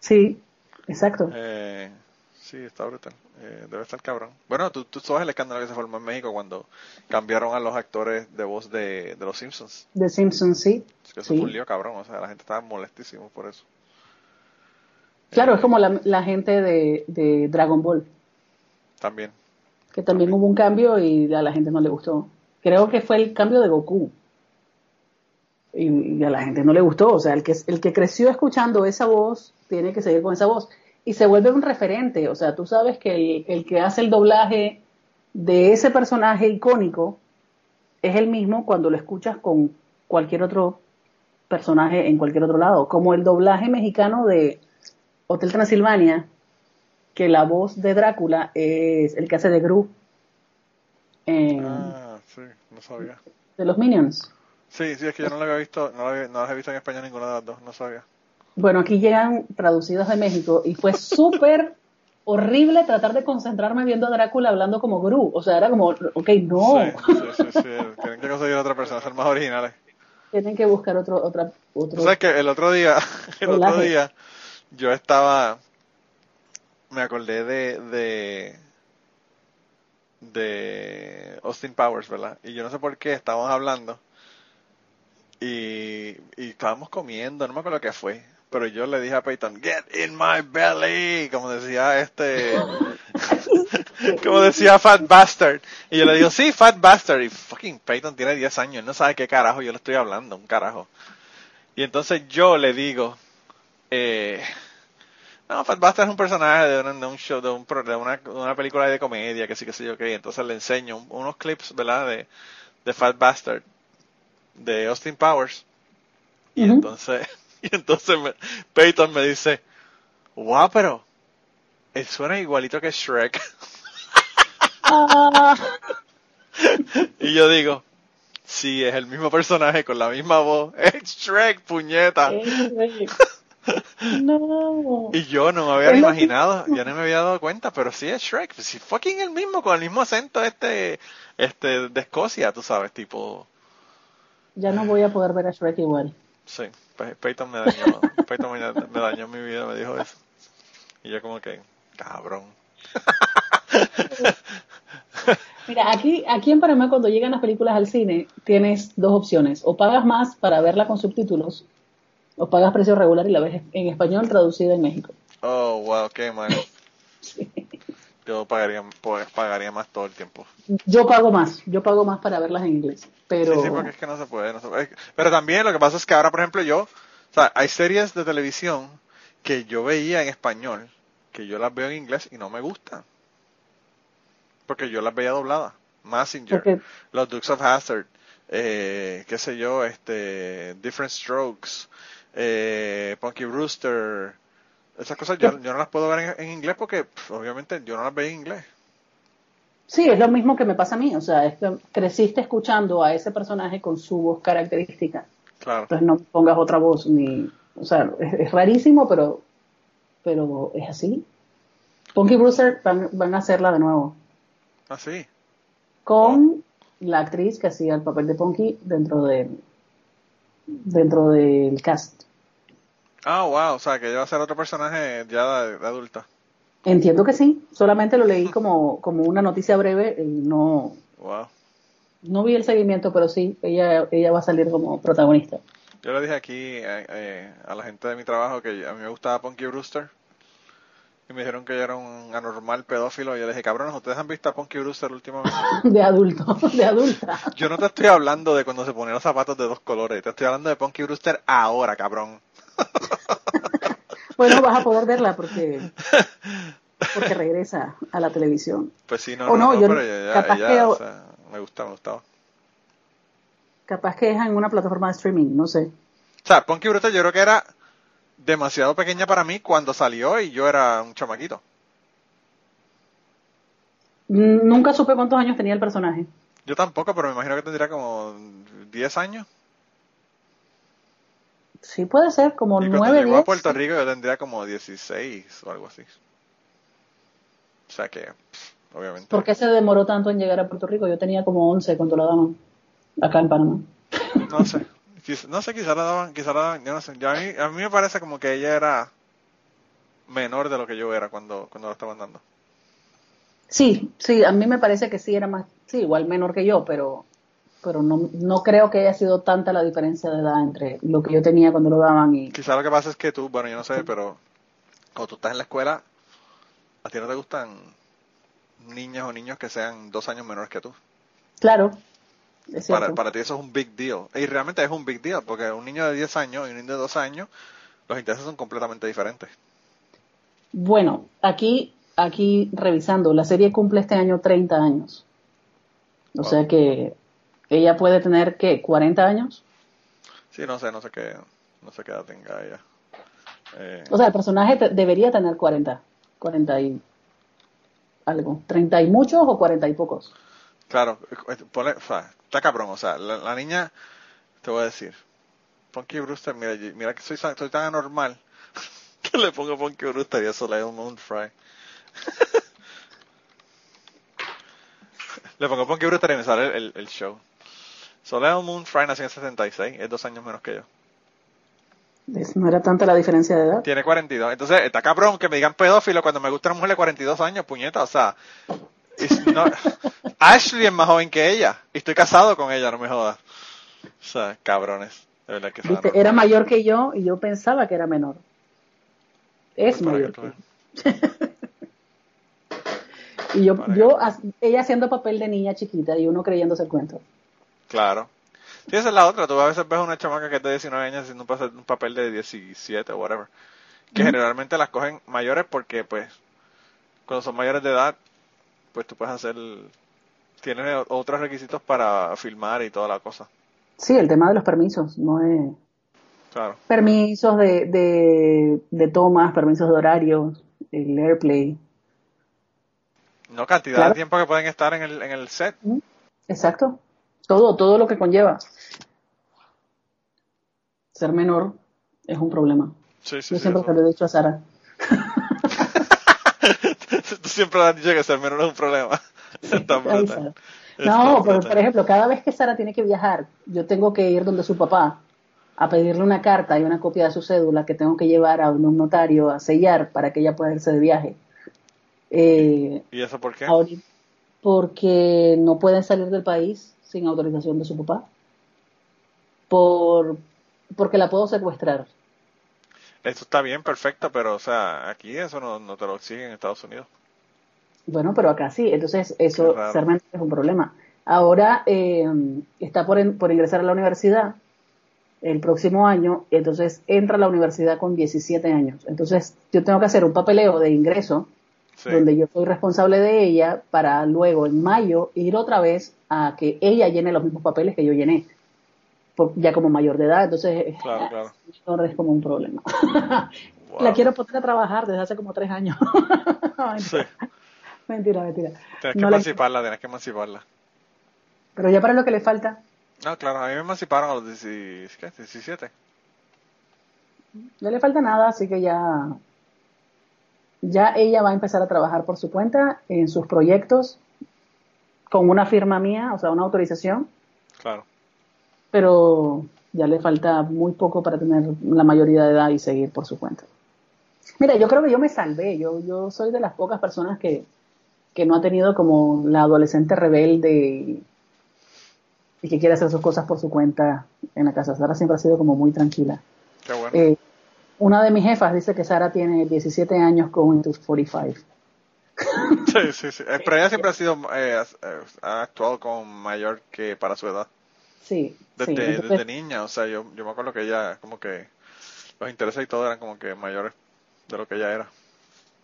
Speaker 4: Sí, exacto.
Speaker 3: Eh, sí, está brutal. Eh, debe estar cabrón. Bueno, tú, tú sabes el escándalo que se formó en México cuando cambiaron a los actores de voz de, de los Simpsons.
Speaker 4: De Simpsons, sí.
Speaker 3: Es que eso fue un lío cabrón, o sea, la gente estaba molestísimo por eso.
Speaker 4: Claro, es eh, como la, la gente de, de, Dragon Ball.
Speaker 3: También.
Speaker 4: Que también, hubo un cambio y a la gente no le gustó. Creo que fue el cambio de Goku y, a la gente no le gustó. O sea, el que, el que creció escuchando esa voz tiene que seguir con esa voz. Y se vuelve un referente. O sea, tú sabes que el, que hace el doblaje de ese personaje icónico es el mismo cuando lo escuchas con cualquier otro personaje en cualquier otro lado. Como el doblaje mexicano de Hotel Transilvania, que la voz de Drácula es el que hace de Gru.
Speaker 3: ah, sí, no sabía.
Speaker 4: De los Minions.
Speaker 3: Sí, sí, es que yo no lo había visto, no, no las he visto en español ninguna de las dos, no sabía.
Speaker 4: Bueno, aquí llegan traducidos de México y fue súper <laughs> horrible tratar de concentrarme viendo a Drácula hablando como Gru. O sea, era como, ok, no. <laughs>
Speaker 3: Sí, sí, sí, tienen que conseguir otra persona, ser más originales.
Speaker 4: Tienen que buscar otro, otra, otro.
Speaker 3: ¿Sabes que el otro día, <laughs> el otro día, yo estaba, me acordé de, de, de Austin Powers, ¿verdad? Y yo no sé por qué estábamos hablando y, estábamos comiendo, no me acuerdo qué fue, pero yo le dije a Peyton, get in my belly, como decía este, <laughs> como decía Fat Bastard. Y yo le digo, sí, Fat Bastard. Y fucking Peyton tiene 10 años, no sabe qué carajo yo le estoy hablando, un carajo. Y entonces yo le digo, eh, no, Fat Bastard es un personaje de un, show, de, un, de una, una, película de comedia, que sí, que sé yo qué. Entonces le enseño unos clips, ¿verdad? De, de Fat Bastard de Austin Powers. Y entonces, <laughs> y entonces Peyton me dice, wow, pero él suena igualito que Shrek. Ah. <laughs> y yo digo, sí, es el mismo personaje con la misma voz. <laughs> Es Shrek, puñeta.
Speaker 4: No.
Speaker 3: Y yo no me había imaginado, ya no me había dado cuenta, pero sí es Shrek, sí fucking el mismo, con el mismo acento este, este de Escocia, tú sabes, tipo
Speaker 4: ya no voy a poder ver a Shrek igual.
Speaker 3: Sí, Peyton me dañó, <laughs> Peyton me, dañó mi vida, me dijo eso. Y yo como que, cabrón. <laughs>
Speaker 4: Mira, aquí, aquí en Panamá cuando llegan las películas al cine tienes dos opciones. O pagas más para verla con subtítulos, o pagas precio regular y la ves en español traducida en México.
Speaker 3: Oh, wow, qué mal. Sí <laughs> yo pagaría, pues, pagaría más todo el tiempo.
Speaker 4: Yo pago más, yo pago más para verlas en inglés, pero...
Speaker 3: Sí, sí, porque es que no se puede, no se puede. Pero también lo que pasa es que ahora, por ejemplo, yo, o sea, hay series de televisión que yo veía en español, que yo las veo en inglés y no me gustan. Porque yo las veía dobladas. Massinger, los Dukes of Hazard, eh, qué sé yo, este, Different Strokes, eh, Punky Brewster, esas cosas yo, no las puedo ver en, inglés porque obviamente yo no las veo en inglés.
Speaker 4: Sí, es lo mismo que me pasa a mí. O sea, es que creciste escuchando a ese personaje con su voz característica.
Speaker 3: Claro.
Speaker 4: Entonces no pongas otra voz ni... O sea, es, rarísimo, pero, pero es así. Punky Brewster van, van a hacerla de nuevo.
Speaker 3: ¿Ah, sí?
Speaker 4: Con la actriz que hacía el papel de Punky dentro de dentro del cast.
Speaker 3: Ah, wow, o sea, que ella va a ser otro personaje ya de, de adulta.
Speaker 4: Entiendo que sí, solamente lo leí como, como una noticia breve y no,
Speaker 3: Wow.
Speaker 4: no vi el seguimiento, pero sí, ella, ella va a salir como protagonista.
Speaker 3: Yo le dije aquí eh, eh, a la gente de mi trabajo que a mí me gustaba Punky Brewster. Y me dijeron que yo era un anormal pedófilo. Y yo le dije, cabrones, ¿ustedes han visto a Punky Brewster últimamente? <laughs>
Speaker 4: De adulto, de adulta.
Speaker 3: Yo no te estoy hablando de cuando se ponían los zapatos de dos colores. Te estoy hablando de Punky Brewster ahora, cabrón. <laughs>
Speaker 4: Bueno, vas a poder verla porque, porque regresa a la televisión.
Speaker 3: Pues sí, no,
Speaker 4: O
Speaker 3: no,
Speaker 4: no,
Speaker 3: no,
Speaker 4: yo
Speaker 3: pero
Speaker 4: capaz que-
Speaker 3: o sea, me gusta, me gustaba.
Speaker 4: Capaz que es en una plataforma de streaming, no sé.
Speaker 3: O sea, Punky Brewster yo creo que era demasiado pequeña para mí cuando salió y yo era un chamaquito.
Speaker 4: Nunca supe cuántos años tenía el personaje.
Speaker 3: Yo tampoco, pero me imagino que tendría como 10 años.
Speaker 4: Sí puede ser, como
Speaker 3: Y cuando
Speaker 4: nueve,
Speaker 3: llegó a. Puerto Rico yo tendría como 16 o algo así. O sea que, obviamente.
Speaker 4: ¿Por qué se demoró tanto en llegar a Puerto Rico? Yo tenía como 11 cuando la daban acá en Panamá.
Speaker 3: No sé. No sé, quizá la daban, quizá la daban, yo no sé. Yo a, mí, a mí me parece como que ella era menor de lo que yo era cuando, cuando la estaban dando.
Speaker 4: Sí, sí, a mí me parece que sí era más, sí, igual menor que yo, pero, pero no, no creo que haya sido tanta la diferencia de edad entre lo que yo tenía cuando lo daban y
Speaker 3: Quizá lo que pasa es que tú, bueno, yo no sé, pero cuando tú estás en la escuela, a ti no te gustan niñas o niños que sean dos años menores que tú.
Speaker 4: claro, es.
Speaker 3: Para, para ti eso es un big deal. Y realmente es un big deal, porque un niño de 10 años y un niño de 2 años, los intereses son completamente diferentes.
Speaker 4: Bueno, aquí, aquí revisando, la serie cumple este año 30 años. O
Speaker 3: Wow.
Speaker 4: sea que ella puede tener, ¿qué? ¿40 años?
Speaker 3: Sí, no sé, no sé qué, no sé qué edad tenga ella. Eh,
Speaker 4: O sea, el personaje te- debería tener 40, 40 y algo. ¿30 y muchos o 40 y pocos?
Speaker 3: claro, eh, ponle- o sea, está cabrón, o sea, la, la niña, te voy a decir, Punky Brewster, mira, mira que soy, soy tan anormal <laughs> que le pongo Punky Brewster y eso le da un Moon Fry. <laughs> le pongo Punky Brewster y me sale el, el, el show. Soleil Moon Fry nació en 76, es dos años menos que yo.
Speaker 4: No era tanta la diferencia de edad.
Speaker 3: Tiene 42. Entonces, está cabrón que me digan pedófilo cuando me gusta una mujer de 42 años, puñeta. O sea, not- <laughs> Ashley es más joven que ella. Y estoy casado con ella, no me jodas. O sea, cabrones. De verdad que.
Speaker 4: Era mayor que yo y yo pensaba que era menor. Es mayor
Speaker 3: que. <laughs>
Speaker 4: Y yo, yo ella haciendo papel de niña chiquita y uno creyéndose el cuento.
Speaker 3: Claro. Sí, esa es la otra. Tú a veces ves una chamaca que es de 19 años haciendo un papel, de 17 o whatever. Que generalmente las cogen mayores porque, pues, cuando son mayores de edad, pues tú puedes hacer... Tienes otros requisitos para filmar y toda la cosa.
Speaker 4: Sí, el tema de los permisos, no es
Speaker 3: Claro.
Speaker 4: permisos de, de, de tomas, permisos de horarios, el airplay.
Speaker 3: No cantidad
Speaker 4: Claro.
Speaker 3: de tiempo que pueden estar en el, en el set.
Speaker 4: Exacto. Todo, todo lo que conlleva. Ser menor es un problema.
Speaker 3: Sí, sí,
Speaker 4: Yo
Speaker 3: sí.
Speaker 4: siempre se lo he dicho a Sara.
Speaker 3: Tú <laughs> siempre has dicho que ser menor es un problema. <laughs>
Speaker 4: No, pero por ejemplo, cada vez que Sara tiene que viajar, yo tengo que ir donde su papá a pedirle una carta y una copia de su cédula que tengo que llevar a un notario a sellar para que ella pueda irse de viaje. Eh,
Speaker 3: ¿Y eso por qué?
Speaker 4: ahorita- porque no pueden salir del país sin autorización de su papá. Por, porque la puedo secuestrar.
Speaker 3: Esto está bien, perfecto, pero, o sea, aquí eso no, no te lo exigen en Estados Unidos.
Speaker 4: Bueno, pero acá sí, entonces eso, menor es un problema. Ahora eh, está por, en- por ingresar a la universidad el próximo año, entonces entra a la universidad con 17 años. Entonces yo tengo que hacer un papeleo de ingreso
Speaker 3: Sí.
Speaker 4: donde yo soy responsable de ella para luego en mayo ir otra vez a que ella llene los mismos papeles que yo llené, por- ya como mayor de edad. Entonces <laughs>
Speaker 3: Claro, claro.
Speaker 4: es como un problema. <laughs>
Speaker 3: Wow.
Speaker 4: La quiero poner a trabajar desde hace como tres años. <laughs>
Speaker 3: Sí.
Speaker 4: mentira, mentira.
Speaker 3: Tienes que
Speaker 4: No la-
Speaker 3: emanciparla, tienes que emanciparla.
Speaker 4: Pero ya para lo que le falta,
Speaker 3: No, claro, a mí me emanciparon a los 10 ¿qué? 17.
Speaker 4: no le falta nada, así que ya ya ella va a empezar a trabajar por su cuenta en sus proyectos con una firma mía, o sea, una autorización.
Speaker 3: Claro.
Speaker 4: Pero ya le falta muy poco para tener la mayoría de edad y seguir por su cuenta. Mira, yo creo que yo me salvé. Yo, yo soy de las pocas personas que, que no ha tenido como la adolescente rebelde y, que quiere hacer sus cosas por su cuenta en la casa. Sara siempre ha sido como muy tranquila.
Speaker 3: Qué bueno.
Speaker 4: Eh, una de mis jefas dice que Sara tiene 17 años going to 45.
Speaker 3: Sí, sí, sí. Eh, pero ella siempre ha sido, eh, ha actuado como mayor que para su edad.
Speaker 4: Sí.
Speaker 3: Desde,
Speaker 4: sí. Entonces,
Speaker 3: desde niña, o sea, yo, yo me acuerdo que ella, como que los intereses y todo eran como que mayores de lo que ella era.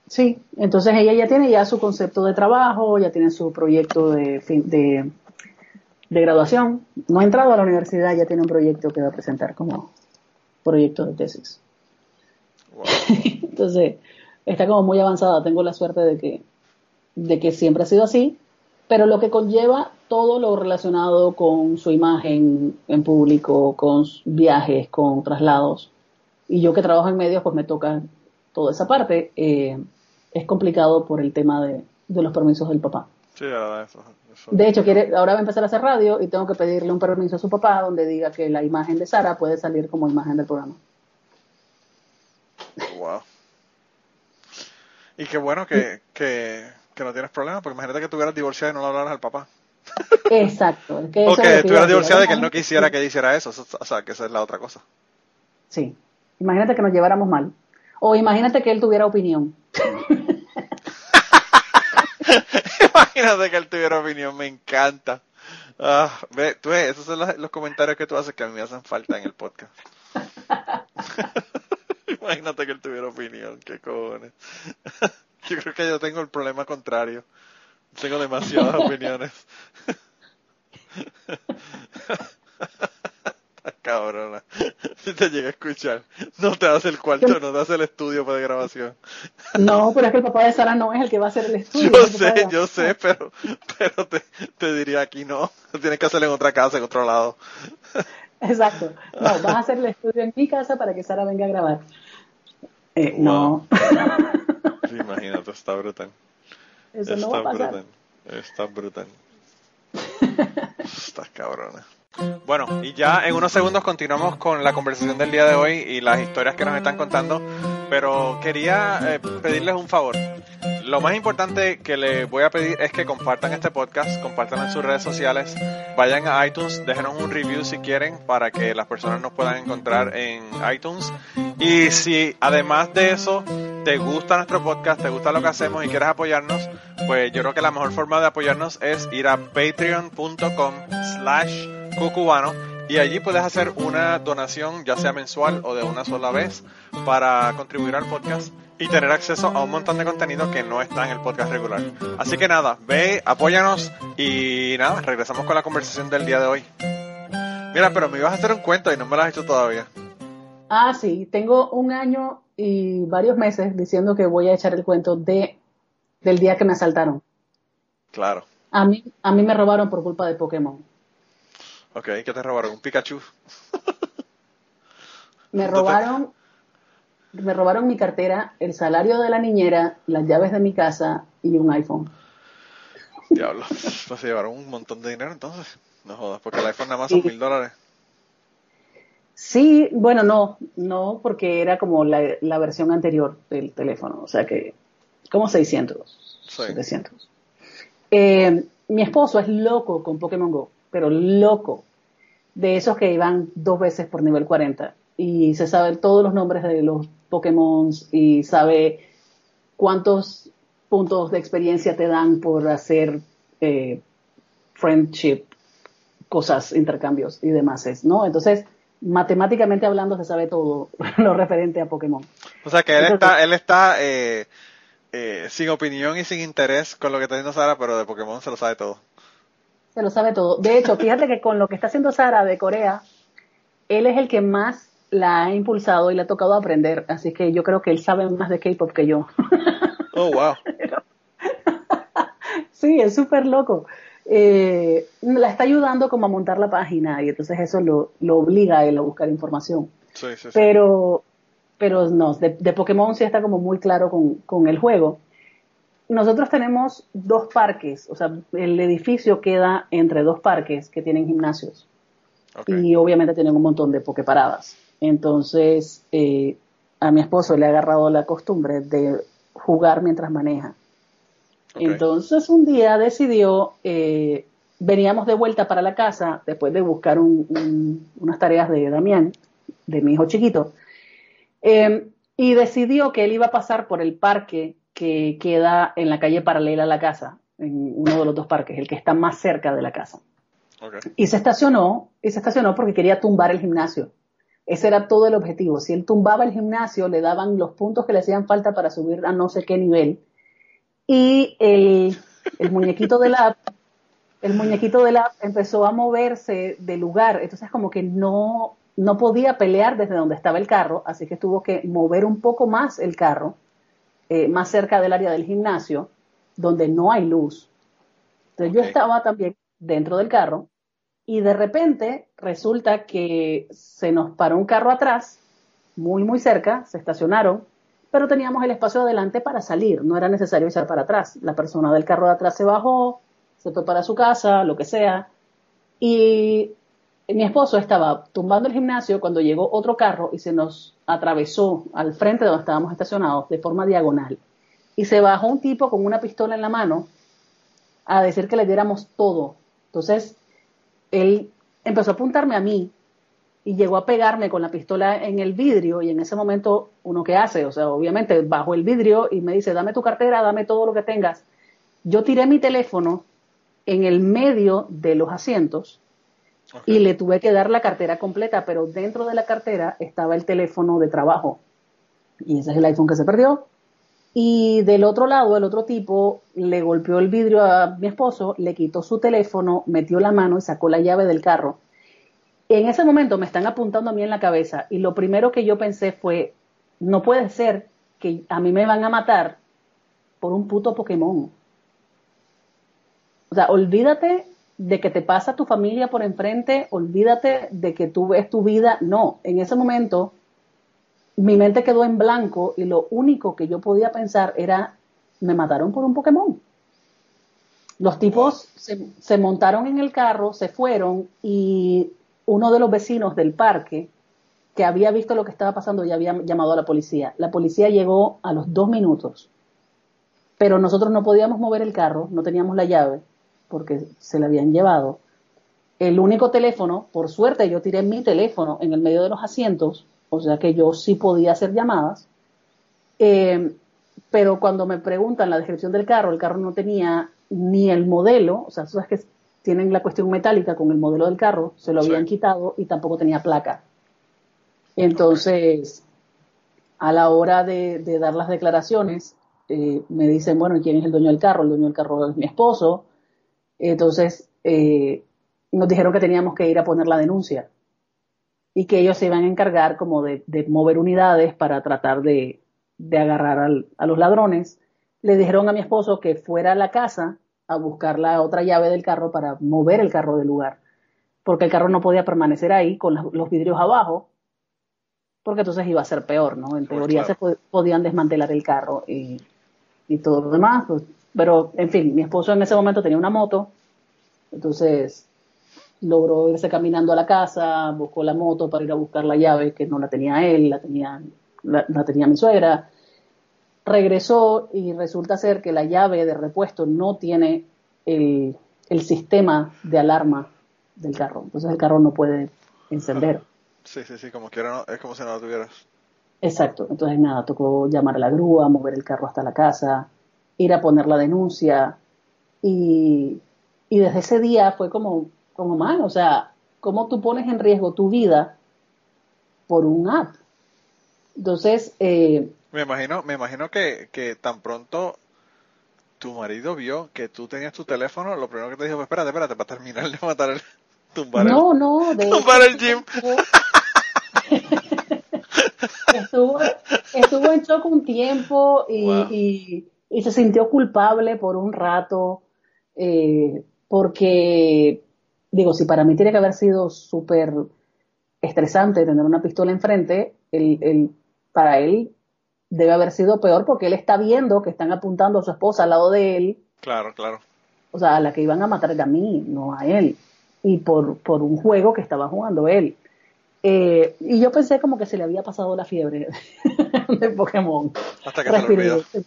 Speaker 4: Sí, entonces ella ya tiene ya su concepto de trabajo, ya tiene su proyecto de, de, de graduación. No ha entrado a la universidad, ya tiene un proyecto que va a presentar como proyecto de tesis.
Speaker 3: Wow. <laughs>
Speaker 4: entonces, está como muy avanzada. Tengo la suerte de que, de que siempre ha sido así, pero lo que conlleva todo lo relacionado con su imagen en público, con viajes, con traslados. Y yo que trabajo en medios, pues me toca toda esa parte. Eh, es complicado por el tema de, de los permisos del papá.
Speaker 3: Sí, eso, eso.
Speaker 4: De hecho, quiere, ahora va a empezar a hacer radio y tengo que pedirle un permiso a su papá donde diga que la imagen de Sara puede salir como imagen del programa.
Speaker 3: Wow. Y qué bueno que, que, que no tienes problema, porque imagínate que estuvieras divorciada y no le hablaras al papá.
Speaker 4: Exacto. Es que
Speaker 3: o que
Speaker 4: es lo
Speaker 3: estuvieras divorciada y
Speaker 4: digo.
Speaker 3: que él no quisiera que hiciera eso. eso- O sea, que esa es la otra cosa.
Speaker 4: Sí. Imagínate que nos lleváramos mal. O imagínate que él tuviera opinión. <laughs>
Speaker 3: Imagínate que él tuviera opinión, me encanta. Ah, ve, tú ves, esos son los, los comentarios que tú haces que a mí me hacen falta en el podcast. <laughs> Imagínate que él tuviera opinión, qué cojones. <laughs> Yo creo que yo tengo el problema contrario. Tengo demasiadas <laughs> opiniones. <laughs> Cabrona. Si te llega a escuchar, no te hace el cuarto, no te hace el estudio para grabación.
Speaker 4: No, pero es que el papá de Sara no es el que va a hacer el estudio.
Speaker 3: Yo sé, yo sé, pero, pero te, te diría aquí no. Tienes que hacerlo en otra casa, en otro lado.
Speaker 4: Exacto. No, vas a hacer el estudio en mi casa para que Sara venga a grabar. Eh, No, <laughs>
Speaker 3: Sí, imagínate, está brutal.
Speaker 4: eso no
Speaker 3: está
Speaker 4: va a pasar.
Speaker 3: brutal. Está brutal. <laughs> Estás cabrona. Bueno, y ya en unos segundos continuamos con la conversación del día de hoy y las historias que nos están contando, pero quería eh, pedirles un favor. Lo más importante que les voy a pedir es que compartan este podcast, compartan en sus redes sociales, vayan a iTunes, déjenos un review si quieren para que las personas nos puedan encontrar en iTunes. Y si además de eso te gusta nuestro podcast, te gusta lo que hacemos y quieres apoyarnos, pues yo creo que la mejor forma de apoyarnos es ir a patreon.com slash cucubano y allí puedes hacer una donación ya sea mensual o de una sola vez para contribuir al podcast y tener acceso a un montón de contenido que no está en el podcast regular. Así que nada, ve, apóyanos y nada, regresamos con la conversación del día de hoy. Mira, pero me ibas a hacer un cuento y no me lo has hecho todavía.
Speaker 4: Ah, sí, tengo un año y varios meses diciendo que voy a echar el cuento de del día que me asaltaron.
Speaker 3: Claro.
Speaker 4: A mí, a mí me robaron por culpa de Pokémon.
Speaker 3: Ok, ¿qué te robaron? ¿Un Pikachu? <laughs>
Speaker 4: Me robaron, me robaron mi cartera, el salario de la niñera, las llaves de mi casa y un iPhone.
Speaker 3: Diablo. <laughs> Pues se llevaron un montón de dinero entonces. No jodas, porque el iPhone nada más son mil dólares.
Speaker 4: Sí, bueno, no, no, porque era como la, la versión anterior del teléfono, o sea que como 600,
Speaker 3: Sí.
Speaker 4: 700. Eh, mi esposo es loco con Pokémon Go, pero loco, de esos que iban dos veces por nivel 40 y se saben todos los nombres de los Pokémon y sabe cuántos puntos de experiencia te dan por hacer eh, friendship, cosas, intercambios y demás, ¿no? Entonces, matemáticamente hablando, se sabe todo <laughs> lo referente a Pokémon.
Speaker 3: O sea que él
Speaker 4: Entonces-
Speaker 3: está, él está eh, eh, sin opinión y sin interés con lo que está diciendo Sara, pero de Pokémon se lo sabe todo.
Speaker 4: Se lo sabe todo. De hecho, fíjate que con lo que está haciendo Sara de Corea, él es el que más la ha impulsado y le ha tocado aprender. Así que yo creo que él sabe más de K-pop que yo.
Speaker 3: Oh, wow. <laughs>
Speaker 4: sí, es súper loco. Eh, la está ayudando como a montar la página y entonces eso lo, lo obliga a él a buscar información.
Speaker 3: Sí, sí, sí.
Speaker 4: Pero pero no, de, Pokémon sí está como muy claro con, el juego. Nosotros tenemos dos parques, o sea, el edificio queda entre dos parques que tienen gimnasios. Y obviamente tienen un montón de pokeparadas. Entonces, eh, a mi esposo le ha agarrado la costumbre de jugar mientras maneja. Entonces, un día decidió, eh, veníamos de vuelta para la casa después de buscar unas tareas de Damián, de mi hijo chiquito, eh, y decidió que él iba a pasar por el parque que queda en la calle paralela a la casa, en uno de los dos parques, el que está más cerca de la casa. Y se estacionó, y se estacionó porque quería tumbar el gimnasio. Ese era todo el objetivo. Si él tumbaba el gimnasio, le daban los puntos que le hacían falta para subir a no sé qué nivel. Y el, el muñequito de la el muñequito de la empezó a moverse de lugar. Entonces como que no, no podía pelear desde donde estaba el carro, así que tuvo que mover un poco más el carro, eh, más cerca del área del gimnasio, donde no hay luz. Entonces yo estaba también dentro del carro y de repente resulta que se nos paró un carro atrás, muy, muy cerca, se estacionaron, pero teníamos el espacio adelante para salir, no era necesario echar para atrás. La persona del carro de atrás se bajó, se fue para su casa, lo que sea, y mi esposo estaba tumbando el gimnasio cuando llegó otro carro y se nos atravesó al frente de donde estábamos estacionados de forma diagonal. Y se bajó un tipo con una pistola en la mano a decir que le diéramos todo. Entonces, él empezó a apuntarme a mí y llegó a pegarme con la pistola en el vidrio y en ese momento uno qué hace, o sea, obviamente bajo el vidrio y me dice, dame tu cartera, dame todo lo que tengas. Yo tiré mi teléfono en el medio de los asientos y le tuve que dar la cartera completa, pero dentro de la cartera estaba el teléfono de trabajo y ese es el iPhone que se perdió. Y del otro lado, el otro tipo le golpeó el vidrio a mi esposo, le quitó su teléfono, metió la mano y sacó la llave del carro. En ese momento me están apuntando a mí en la cabeza y lo primero que yo pensé fue, no puede ser que a mí me van a matar por un puto Pokémon. O sea, olvídate de que te pasa tu familia por enfrente, olvídate de que tú ves tu vida. No, en ese momento mi mente quedó en blanco y lo único que yo podía pensar era, me mataron por un Pokémon. Los tipos se, montaron en el carro, se fueron y uno de los vecinos del parque que había visto lo que estaba pasando ya había llamado a la policía. La policía llegó a los dos minutos, pero nosotros no podíamos mover el carro, no teníamos la llave porque se la habían llevado. El único teléfono, por suerte yo tiré mi teléfono en el medio de los asientos o sea que yo sí podía hacer llamadas, eh, pero cuando me preguntan la descripción del carro, el carro no tenía ni el modelo, o sea, sabes que tienen la cuestión metálica con el modelo del carro, se lo habían quitado y tampoco tenía placa. Entonces, a la hora de, dar las declaraciones, eh, me dicen, bueno, ¿quién es el dueño del carro? El dueño del carro es mi esposo. Entonces, eh, nos dijeron que teníamos que ir a poner la denuncia y que ellos se iban a encargar como de, mover unidades para tratar de, agarrar a los ladrones. Le dijeron a mi esposo que fuera a la casa a buscar la otra llave del carro para mover el carro del lugar, porque el carro no podía permanecer ahí con los vidrios abajo, porque entonces iba a ser peor, ¿no? En teoría se podían desmantelar el carro y, todo lo demás, pues, pero en fin, mi esposo en ese momento tenía una moto, entonces logró irse caminando a la casa, buscó la moto para ir a buscar la llave, que no la tenía él, la tenía, la, tenía mi suegra. Regresó y resulta ser que la llave de repuesto no tiene el, sistema de alarma del carro. Entonces el carro no puede encender.
Speaker 3: Sí, sí, sí, como quiera, es como si no la tuvieras.
Speaker 4: Exacto, entonces nada, tocó llamar a la grúa, mover el carro hasta la casa, ir a poner la denuncia y, y desde ese día fue como como mal, o sea, ¿cómo tú pones en riesgo tu vida por un app? Entonces, eh,
Speaker 3: me imagino, me imagino que, que tan pronto tu marido vio que tú tenías tu teléfono, lo primero que te dijo fue, espérate, espérate, para terminar de matar el, tumbar
Speaker 4: no, el, no, de
Speaker 3: tumbar el gym. <laughs>
Speaker 4: Estuvo, estuvo, en shock un tiempo y, y, se sintió culpable por un rato, eh, porque digo, si para mí tiene que haber sido súper estresante tener una pistola enfrente, el, para él debe haber sido peor porque él está viendo que están apuntando a su esposa al lado de él.
Speaker 3: Claro, claro.
Speaker 4: O sea, a la que iban a matar era a mí, no a él. Y por, por un juego que estaba jugando él. Eh, y yo pensé como que se le había pasado la fiebre <laughs> de Pokémon.
Speaker 3: Hasta que respiré, se le olvidó.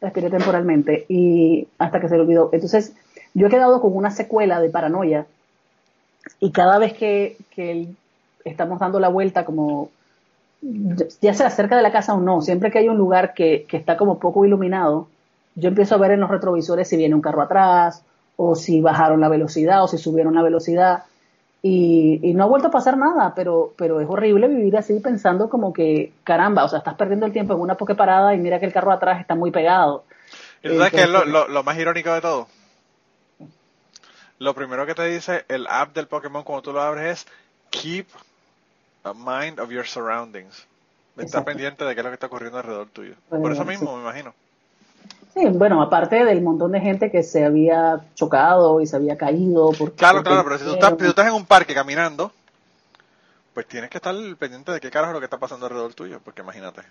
Speaker 4: Respiré temporalmente y hasta que se le olvidó. Entonces, yo he quedado con una secuela de paranoia y cada vez que, que estamos dando la vuelta como ya sea cerca de la casa o no, siempre que hay un lugar que, que, está como poco iluminado, yo empiezo a ver en los retrovisores si viene un carro atrás, o si bajaron la velocidad, o si subieron la velocidad. Y, y no ha vuelto a pasar nada, pero, pero es horrible vivir así pensando como que, caramba, o sea, estás perdiendo el tiempo en una parada y mira que el carro atrás está muy pegado.
Speaker 3: ¿Y sabes qué es lo, lo, lo más irónico de todo? Lo primero que te dice el app del Pokémon cuando tú lo abres es keep a mind of your surroundings. Está pendiente de qué es lo que está ocurriendo alrededor tuyo. Por eso mismo, me imagino.
Speaker 4: Sí, bueno, aparte del montón de gente que se había chocado y se había caído. Porque,
Speaker 3: claro, claro, pero si tú, estás, si tú estás en un parque caminando, pues tienes que estar pendiente de qué carajo es lo que está pasando alrededor tuyo, porque imagínate.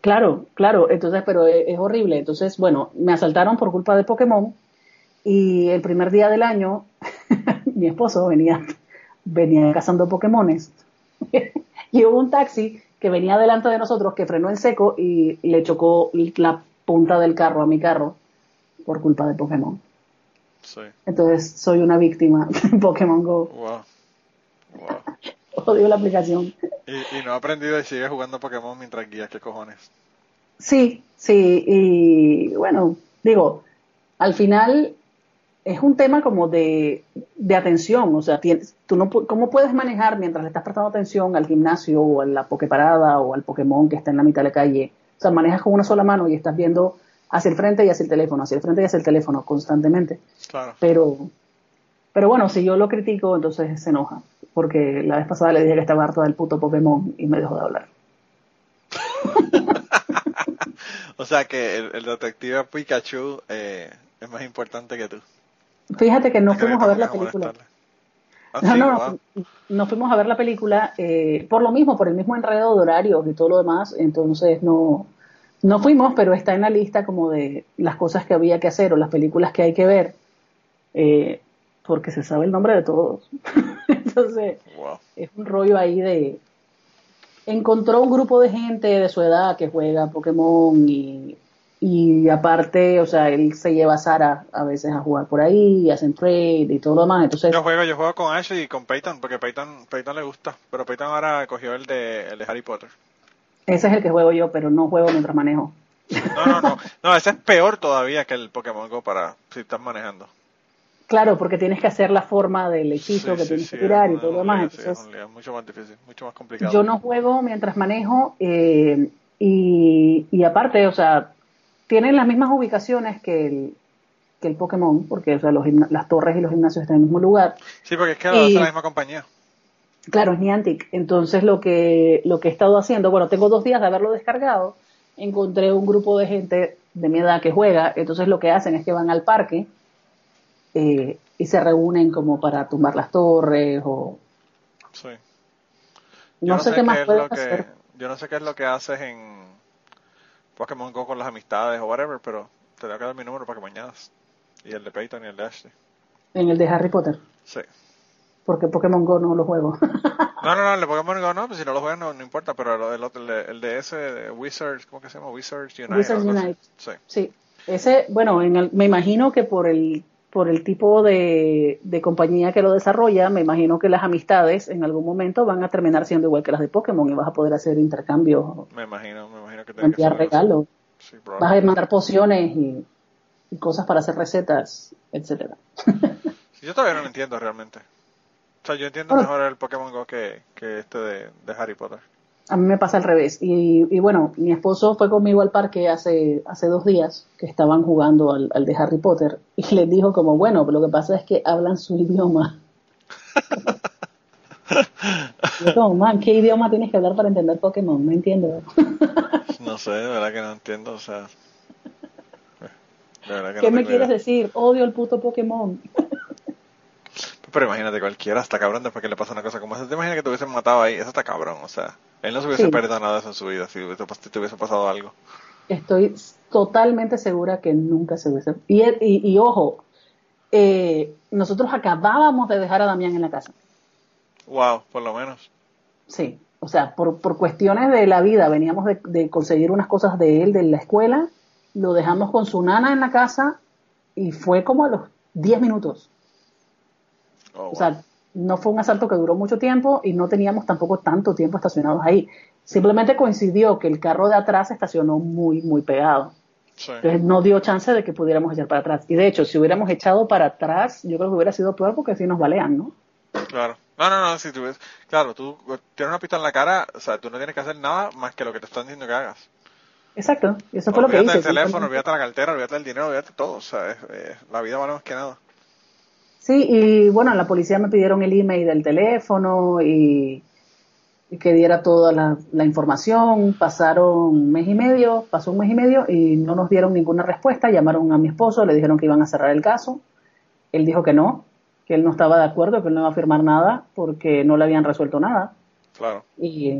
Speaker 4: Claro, claro, entonces, pero es, es, horrible. Entonces, bueno, me asaltaron por culpa de Pokémon y el primer día del año <laughs> mi esposo venía, venía cazando Pokémones <laughs> y hubo un taxi que venía delante de nosotros que frenó en seco y le chocó la punta del carro a mi carro por culpa de Pokémon.
Speaker 3: Sí.
Speaker 4: Entonces soy una víctima <laughs> de Pokémon Go.
Speaker 3: Wow. <laughs>
Speaker 4: Odio la aplicación.
Speaker 3: Y, y, no ha aprendido y sigue jugando Pokémon mientras guías, ¿qué cojones?
Speaker 4: Sí, sí, y bueno, digo, al final es un tema como de, de atención, o sea, tienes, tú no, ¿cómo puedes manejar mientras le estás prestando atención al gimnasio o a la Poképarada o al Pokémon que está en la mitad de la calle? O sea, manejas con una sola mano y estás viendo hacia el frente y hacia el teléfono, hacia el frente y hacia el teléfono constantemente.
Speaker 3: Claro.
Speaker 4: Pero, pero bueno, si yo lo critico, entonces se enoja. Porque la vez pasada le dije que estaba harto del puto Pokémon y me dejó de hablar. <laughs>
Speaker 3: o sea que el, el detective Pikachu eh, es más importante que tú.
Speaker 4: Fíjate que no fuimos a ver la película.
Speaker 3: Ah,
Speaker 4: no,
Speaker 3: sí,
Speaker 4: no, fuimos a ver la película eh, por lo mismo, por el mismo enredo de horarios y todo lo demás, entonces no, no fuimos, pero está en la lista como de las cosas que había que hacer o las películas que hay que ver, eh, porque se sabe el nombre de todos. <laughs> entonces
Speaker 3: Wow.
Speaker 4: es un rollo ahí de... Encontró un grupo de gente de su edad que juega Pokémon y, y aparte, o sea, él se lleva a Sara a veces a jugar por ahí, y hacen trade y todo lo demás. Entonces,
Speaker 3: Yo juego, yo juego con Ashley y con Peyton, porque Peyton, Peyton le gusta, pero Peyton ahora cogió el de, el de Harry Potter.
Speaker 4: ese es el que juego yo, pero no juego mientras manejo.
Speaker 3: No, no, no, no, ese es peor todavía que el Pokémon Go para si estás manejando.
Speaker 4: Claro, porque tienes que hacer la forma del hechizo que tienes que tirar y todo lo demás. Entonces,
Speaker 3: es mucho más difícil, mucho más complicado.
Speaker 4: yo no juego mientras manejo eh, y, y aparte, o sea, tienen las mismas ubicaciones que el, que el Pokémon, porque o sea, los las torres y los gimnasios están en el mismo lugar.
Speaker 3: Sí, porque es que hace la misma compañía.
Speaker 4: Claro, es Niantic. Entonces lo que, lo que he estado haciendo, bueno, tengo dos días de haberlo descargado, encontré un grupo de gente de mi edad que juega, entonces lo que hacen es que van al parque eh, y se reúnen como para tumbar las torres o
Speaker 3: Sí. Yo
Speaker 4: no, sé, qué más
Speaker 3: es que,
Speaker 4: hacer.
Speaker 3: Yo no sé qué es lo que haces en Pokémon Go con las amistades o whatever, pero te voy a dar mi número para que mañanas. Y el de Peyton y el de Ashley.
Speaker 4: En el de Harry Potter,
Speaker 3: Sí.
Speaker 4: porque Pokémon Go no lo juego. <laughs>
Speaker 3: No, no, no, el de Pokémon Go no, pues si no lo juegas no, no importa, pero el, el el de, el de ese, de Wizards, ¿cómo que se llama? Wizards Unite.
Speaker 4: Wizards. Unite.
Speaker 3: Sí.
Speaker 4: sí, ese, bueno, en el- me imagino que por el por el tipo de, de compañía que lo desarrolla, me imagino que las amistades en algún momento van a terminar siendo igual que las de Pokémon y vas a poder hacer intercambios,
Speaker 3: Me imagino, me imagino que que
Speaker 4: enviar
Speaker 3: así.
Speaker 4: regalos.
Speaker 3: Sí,
Speaker 4: vas a mandar pociones y, y cosas para hacer recetas, etcétera. <laughs>
Speaker 3: Sí, Yo todavía no lo entiendo realmente. O sea, yo entiendo
Speaker 4: Bueno.
Speaker 3: mejor el Pokémon Go que, que este de, de Harry Potter.
Speaker 4: A mí me pasa al revés. Y, y bueno, mi esposo fue conmigo al parque hace, hace dos días que estaban jugando al, al de Harry Potter y les dijo como, bueno, pero lo que pasa es que hablan su idioma. <laughs> Yo como, man, ¿qué idioma tienes que hablar para entender Pokémon? No entiendo. <laughs>
Speaker 3: No sé, de verdad que no entiendo, o sea... De verdad que
Speaker 4: ¿Qué
Speaker 3: no
Speaker 4: me quieres
Speaker 3: idea.
Speaker 4: decir? Odio el puto Pokémon. <laughs>
Speaker 3: Pero imagínate, cualquiera está cabrón después que le pasa una cosa como esa. ¿Te imaginas que te hubiesen matado ahí? Eso está cabrón, o sea. Él no se hubiese perdido nada de eso en su vida si te hubiese pasado algo.
Speaker 4: Estoy totalmente segura que nunca se hubiese... Y, y, ojo, eh, nosotros acabábamos de dejar a Damián en la casa.
Speaker 3: Wow, por lo menos.
Speaker 4: Sí, o sea, por, por cuestiones de la vida, veníamos de, de, conseguir unas cosas de él, de la escuela, lo dejamos con su nana en la casa y fue como a los 10 minutos. Oh, o sea, no fue un asalto que duró mucho tiempo y no teníamos tampoco tanto tiempo estacionados ahí. Simplemente coincidió que el carro de atrás estacionó muy, muy pegado. Entonces no dio chance de que pudiéramos echar para atrás. Y de hecho, si hubiéramos echado para atrás, yo creo que hubiera sido peor porque así nos balean, ¿no?
Speaker 3: Claro. No, no, no, si tú ves, claro, tú tienes una pistola en la cara, o sea, tú no tienes que hacer nada más que lo que te están diciendo que hagas.
Speaker 4: Exacto, eso fue lo que hice.
Speaker 3: Olvídate del teléfono, olvídate la cartera, olvídate del dinero, olvídate todo, o sea, la vida vale más que nada.
Speaker 4: Sí, y bueno, la policía me pidieron el email del teléfono y, que diera toda la, información. Pasaron un mes y medio, pasó un mes y medio y no nos dieron ninguna respuesta. Llamaron a mi esposo, le dijeron que iban a cerrar el caso. Él dijo que no, que él no estaba de acuerdo, que él no iba a firmar nada porque no le habían resuelto nada.
Speaker 3: Claro.
Speaker 4: Y,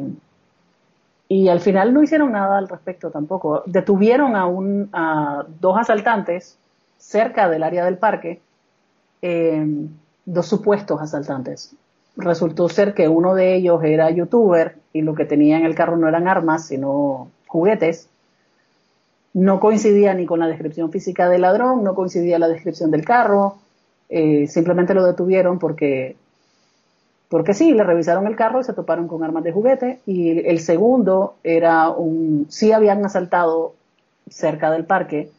Speaker 4: y al final no hicieron nada al respecto tampoco. Detuvieron a, un, a dos asaltantes cerca del área del parque eh, dos supuestos asaltantes. Resultó ser que uno de ellos era youtuber y lo que tenía en el carro no eran armas, sino juguetes. No coincidía ni con la descripción física del ladrón, no coincidía la descripción del carro. Eh, simplemente lo detuvieron porque, porque sí, le revisaron el carro y se toparon con armas de juguete. Y el segundo era un, sí habían asaltado cerca del parque,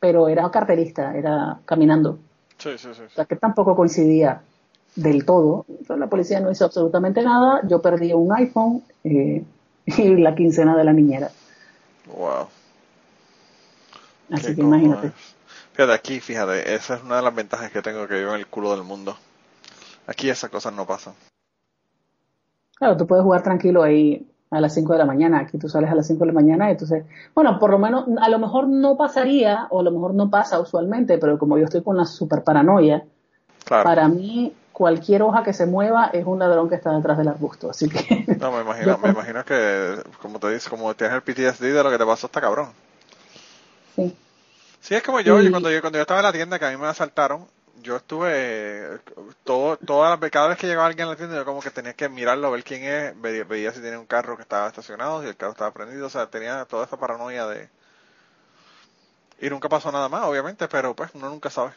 Speaker 4: pero era carterista, era caminando.
Speaker 3: Sí, sí, sí.
Speaker 4: O sea, que tampoco coincidía del todo. Entonces, la policía no hizo absolutamente nada. Yo perdí un iPhone eh, <laughs> y la quincena de la niñera.
Speaker 3: Wow.
Speaker 4: Así que imagínate.
Speaker 3: Fíjate, aquí, fíjate, esa es una de las ventajas que tengo que vivo en el culo del mundo. Aquí esas cosas no pasan.
Speaker 4: Claro, tú puedes jugar tranquilo ahí a las 5 de la mañana. Aquí tú sales a las 5 de la mañana, entonces, bueno, por lo menos, a lo mejor no pasaría, o a lo mejor no pasa usualmente, pero como yo estoy con la super paranoia, para mí cualquier hoja que se mueva es un ladrón que está detrás del arbusto, así que... <laughs>
Speaker 3: No, me imagino, me imagino que, como te dices, como tienes el PTSD de lo que te pasó, está cabrón.
Speaker 4: Sí.
Speaker 3: Sí, es como yo, cuando yo, cuando yo estaba en la tienda que a mí me asaltaron, yo estuve todo, todas las cada vez que llegaba alguien a la tienda yo como que tenía que mirarlo, ver quién es, veía, si tenía un carro que estaba estacionado, si el carro estaba prendido, o sea, tenía toda esa paranoia de y nunca pasó nada más, obviamente, pero pues uno nunca sabe.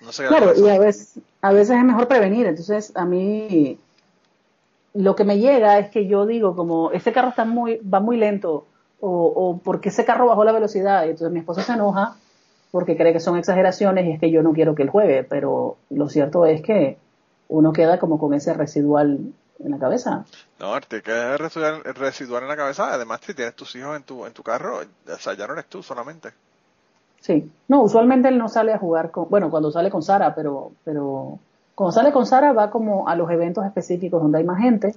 Speaker 4: No sé claro, y a veces, a veces es mejor prevenir, entonces a mí lo que me llega es que yo digo como ese carro está muy va muy lento o, o porque ese carro bajó la velocidad, y entonces mi esposa se enoja porque cree que son exageraciones y es que yo no quiero que él juegue, pero lo cierto es que uno queda como con ese residual en la cabeza.
Speaker 3: No, te queda residual, residual en la cabeza, además si tienes tus hijos en tu, en tu carro, o sea, ya no eres tú solamente.
Speaker 4: Sí, no, usualmente él no sale a jugar con, bueno, cuando sale con Sara, pero, pero cuando sale con Sara va como a los eventos específicos donde hay más gente.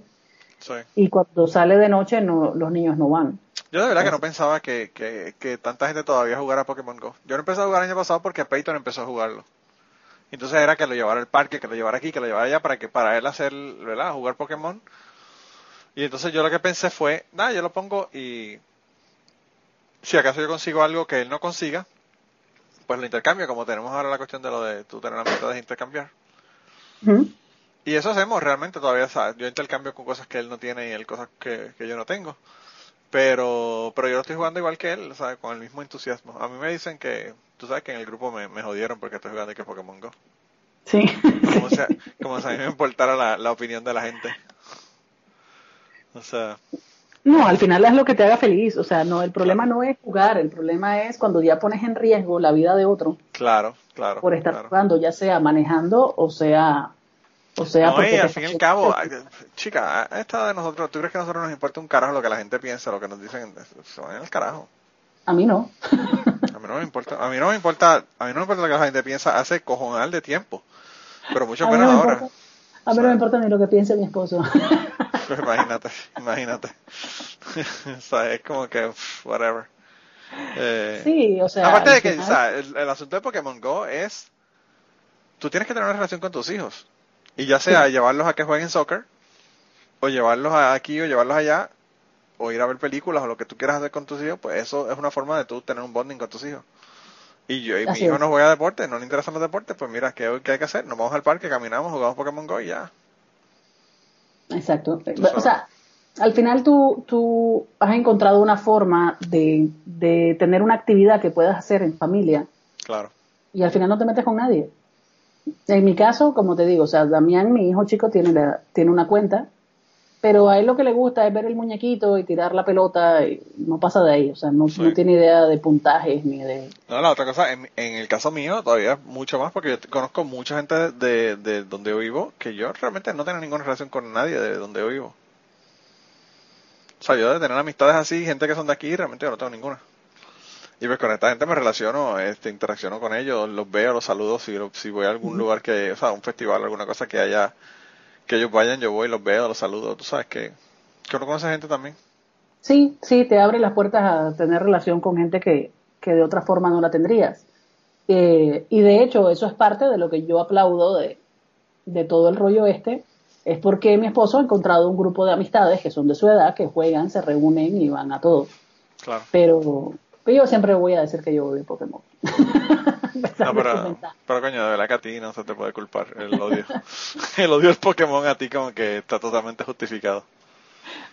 Speaker 3: Sí.
Speaker 4: Y cuando sale de noche no, los niños no van.
Speaker 3: Yo de verdad que no pensaba que, que, que tanta gente todavía jugara Pokémon Go. Yo no empecé a jugar el año pasado porque Peyton empezó a jugarlo. Entonces era que lo llevara al parque, que lo llevara aquí, que lo llevara allá para que para él hacer, ¿verdad? Jugar Pokémon. Y entonces yo lo que pensé fue, nada, yo lo pongo y si acaso yo consigo algo que él no consiga, pues lo intercambio, como tenemos ahora la cuestión de lo de tú tener la meta de intercambiar. Y eso hacemos realmente todavía, ¿sabes? Yo intercambio con cosas que él no tiene y él cosas que, que yo no tengo. Pero, pero yo lo estoy jugando igual que él, ¿sabes? Con el mismo entusiasmo. A mí me dicen que, tú sabes que en el grupo me, me jodieron porque estoy jugando que Pokémon Go.
Speaker 4: Sí.
Speaker 3: Como, <laughs> si, como si a mí me importara la, la opinión de la gente. O sea.
Speaker 4: No, al final es lo que te haga feliz. O sea, no, el problema no es jugar, el problema es cuando ya pones en riesgo la vida de otro.
Speaker 3: Claro, claro.
Speaker 4: Por estar jugando, ya sea manejando o sea o sea,
Speaker 3: no, y al fin y al cabo, chica, esta de nosotros, ¿tú crees que a nosotros nos importa un carajo lo que la gente piensa, lo que nos dicen? Se van en el carajo.
Speaker 4: A mí no.
Speaker 3: a mí no me importa, a mí no me importa, a mí no me importa lo que la gente piensa hace cojonal de tiempo, pero mucho menos ahora.
Speaker 4: a mí no me importa ni lo que piense mi esposo.
Speaker 3: Pues imagínate, imagínate. <laughs> o sea, es como que, whatever.
Speaker 4: Eh, sí, o sea.
Speaker 3: Aparte de que, o sea, el, el asunto de Pokémon Go es, tú tienes que tener una relación con tus hijos. Y ya sea <laughs> llevarlos a que jueguen soccer, o llevarlos aquí o llevarlos allá, o ir a ver películas o lo que tú quieras hacer con tus hijos, pues eso es una forma de tú tener un bonding con tus hijos. Y yo y mi hijo no juega deporte, no le interesan los deportes, pues mira, ¿qué, ¿qué, hay que hacer? Nos vamos al parque, caminamos, jugamos Pokémon Go y ya.
Speaker 4: Exacto. O sea, al final tú, tú has encontrado una forma de, de tener una actividad que puedas hacer en familia.
Speaker 3: Claro.
Speaker 4: Y al final no te metes con nadie. En mi caso, como te digo, o sea, Damián, mi hijo chico, tiene, la, tiene una cuenta pero a él lo que le gusta es ver el muñequito y tirar la pelota y no pasa de ahí, o sea, no, tiene idea de puntajes ni de...
Speaker 3: No, la otra cosa, en, el caso mío todavía mucho más porque yo conozco mucha gente de, de donde yo vivo que yo realmente no tengo ninguna relación con nadie de donde yo vivo. O sea, yo de tener amistades así, gente que son de aquí, realmente yo no tengo ninguna. Y pues con esta gente me relaciono, este, interacciono con ellos, los veo, los saludo, si, si voy a algún lugar que, o sea, un festival, alguna cosa que haya que ellos vayan, yo voy, los veo, los saludo, tú sabes que, que uno conoce gente también.
Speaker 4: Sí, sí, te abre las puertas a tener relación con gente que, que de otra forma no la tendrías. Eh, y de hecho, eso es parte de lo que yo aplaudo de, de todo el rollo este, es porque mi esposo ha encontrado un grupo de amistades que son de su edad, que juegan, se reúnen y van a todo.
Speaker 3: Claro.
Speaker 4: Pero, yo siempre voy a decir que yo voy Pokémon. <laughs>
Speaker 3: No, pero, pero coño, de verdad que a ti no se te puede culpar el odio. <laughs> el odio del Pokémon a ti como que está totalmente justificado.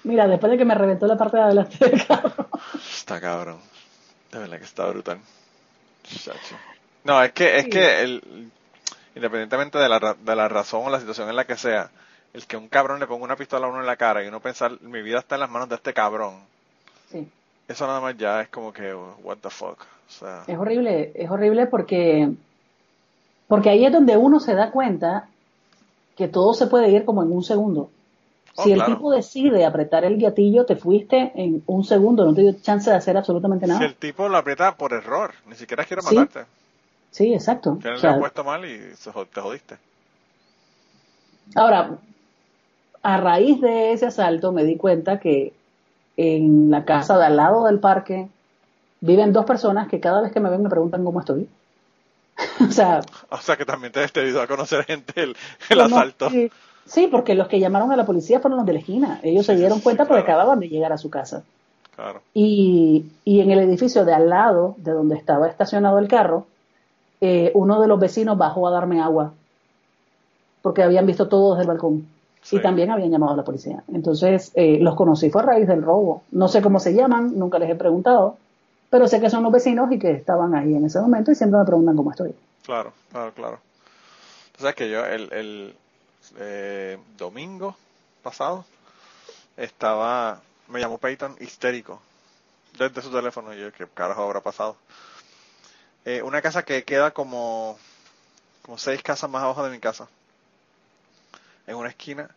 Speaker 4: Mira, después de que me reventó la parte de adelante del carro.
Speaker 3: Está cabrón. De verdad que está brutal. No, es que, es que el, independientemente de la, de la razón o la situación en la que sea, el que un cabrón le ponga una pistola a uno en la cara y uno pensar, mi vida está en las manos de este cabrón.
Speaker 4: Sí.
Speaker 3: Eso nada más ya es como que, what the fuck.
Speaker 4: Es horrible, es horrible porque, porque ahí es donde uno se da cuenta que todo se puede ir como en un segundo. Oh, si el tipo decide apretar el gatillo, te fuiste en un segundo, no te dio chance de hacer absolutamente nada.
Speaker 3: Si el tipo lo aprieta por error, ni siquiera quiere matarte.
Speaker 4: Sí, exacto.
Speaker 3: Que él le ha puesto mal y te jodiste.
Speaker 4: Ahora, a raíz de ese asalto me di cuenta que en la casa de al lado del parque viven dos personas que cada vez que me ven me preguntan cómo estoy. <laughs> o sea.
Speaker 3: O sea que también te has debido a conocer gente el, el asalto.
Speaker 4: Sí, porque los que llamaron a la policía fueron los de la esquina. Ellos se dieron cuenta porque acababan de llegar a su casa.
Speaker 3: Claro.
Speaker 4: Y, y, en el edificio de al lado de donde estaba estacionado el carro, eh, uno de los vecinos bajó a darme agua porque habían visto todo desde el balcón. Y también habían llamado a la policía. Entonces, eh, los conocí fue a raíz del robo. No sé cómo se llaman, nunca les he preguntado, pero sé que son los vecinos y que estaban ahí en ese momento y siempre me preguntan cómo estoy.
Speaker 3: Claro, claro, claro. Sabes que yo el, el eh, domingo pasado estaba, me llamó Peyton histérico desde su teléfono y yo, ¿qué carajo habrá pasado? Eh, una casa que queda como, como seis casas más abajo de mi casa, en una esquina.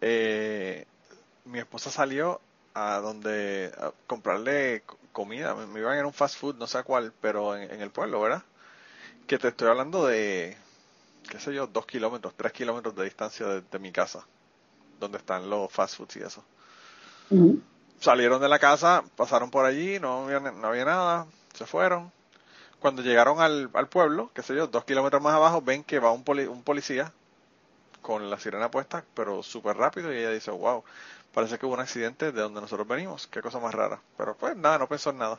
Speaker 3: eh, mi esposa salió a donde a comprarle comida, me, iban en un fast food, no sé cuál, pero en, el pueblo, ¿verdad? Que te estoy hablando de, qué sé yo, dos kilómetros, tres kilómetros de distancia de, mi casa, donde están los fast foods y eso. Salieron de la casa, pasaron por allí, no había, no había nada, se fueron. Cuando llegaron al, al pueblo, qué sé yo, dos kilómetros más abajo, ven que va un, un policía con la sirena puesta, pero súper rápido, y ella dice, wow, parece que hubo un accidente de donde nosotros venimos, qué cosa más rara. Pero pues nada, no pensó en nada.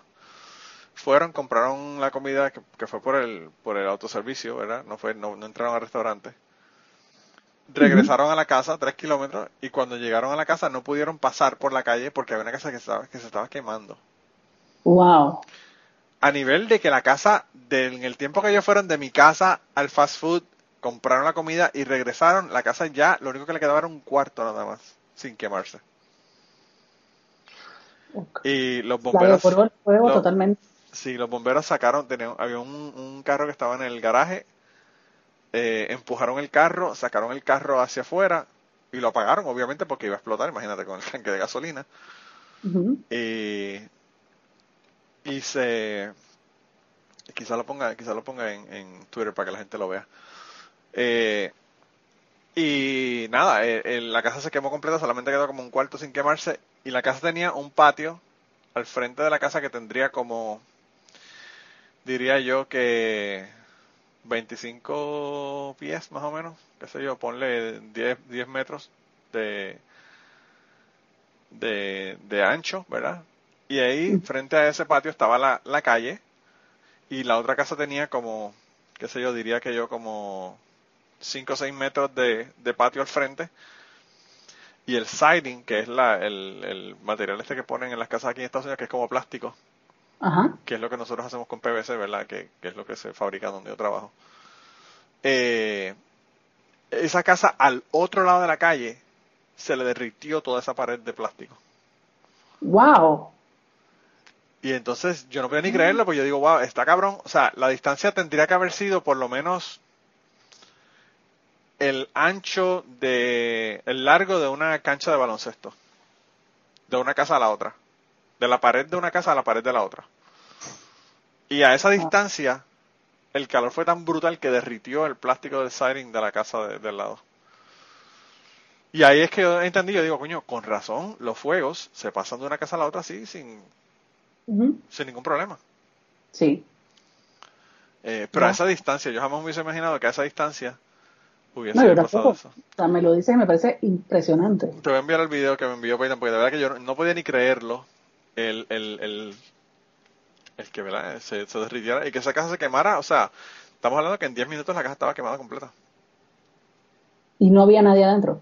Speaker 3: Fueron, compraron la comida que, fue por el, por el autoservicio, ¿verdad? No fue, no, entraron al restaurante. Regresaron a la casa, tres kilómetros, y cuando llegaron a la casa no pudieron pasar por la calle porque había una casa que, estaba, que se estaba quemando.
Speaker 4: Wow.
Speaker 3: A nivel de que la casa, de, en el tiempo que ellos fueron de mi casa al fast food, compraron la comida y regresaron, la casa ya, lo único que le quedaba era un cuarto nada más sin quemarse. Y los bomberos.
Speaker 4: totalmente.
Speaker 3: Sí, los bomberos sacaron, tenían, había un, carro que estaba en el garaje, eh, empujaron el carro, sacaron el carro hacia afuera y lo apagaron, obviamente, porque iba a explotar, imagínate, con el tanque de gasolina. y, y se. Quizá lo ponga, quizá lo ponga en, en Twitter para que la gente lo vea. Eh, y nada, eh, la casa se quemó completa, solamente quedó como un cuarto sin quemarse. Y la casa tenía un patio al frente de la casa que tendría como, diría yo que 25 pies más o menos, qué sé yo, ponle 10, 10 metros de, de, de ancho, ¿verdad? Y ahí, frente a ese patio, estaba la, la calle y la otra casa tenía como, qué sé yo, diría que yo como 5 o 6 metros de, de patio al frente. Y el siding, que es la, el, el material este que ponen en las casas aquí en Estados Unidos, que es como plástico,
Speaker 4: Ajá.
Speaker 3: que es lo que nosotros hacemos con PVC, ¿verdad? Que, que es lo que se fabrica donde yo trabajo. Eh, esa casa al otro lado de la calle se le derritió toda esa pared de plástico.
Speaker 4: Wow.
Speaker 3: Y entonces yo no podía ni creerlo, porque yo digo, wow, está cabrón. O sea, la distancia tendría que haber sido por lo menos el ancho de, el largo de una cancha de baloncesto. De una casa a la otra. De la pared de una casa a la pared de la otra. Y a esa distancia, el calor fue tan brutal que derritió el plástico del siding de la casa de- del lado. Y ahí es que yo entendí, yo digo, coño, con razón, los fuegos se pasan de una casa a la otra así, sin, sin ningún problema.
Speaker 4: Sí.
Speaker 3: Eh, pero a esa distancia, yo jamás me hubiese imaginado que a esa distancia hubiese
Speaker 4: No, yo
Speaker 3: pasado eso.
Speaker 4: O sea, me lo dices y me parece impresionante.
Speaker 3: Te voy a enviar el video que me envió Peyton, porque de verdad que yo no, podía ni creerlo. El, el, el, el que ¿verdad? Se, se derritiera y que esa casa se quemara. O sea, estamos hablando que en 10 minutos la casa estaba quemada completa.
Speaker 4: Y no había nadie adentro.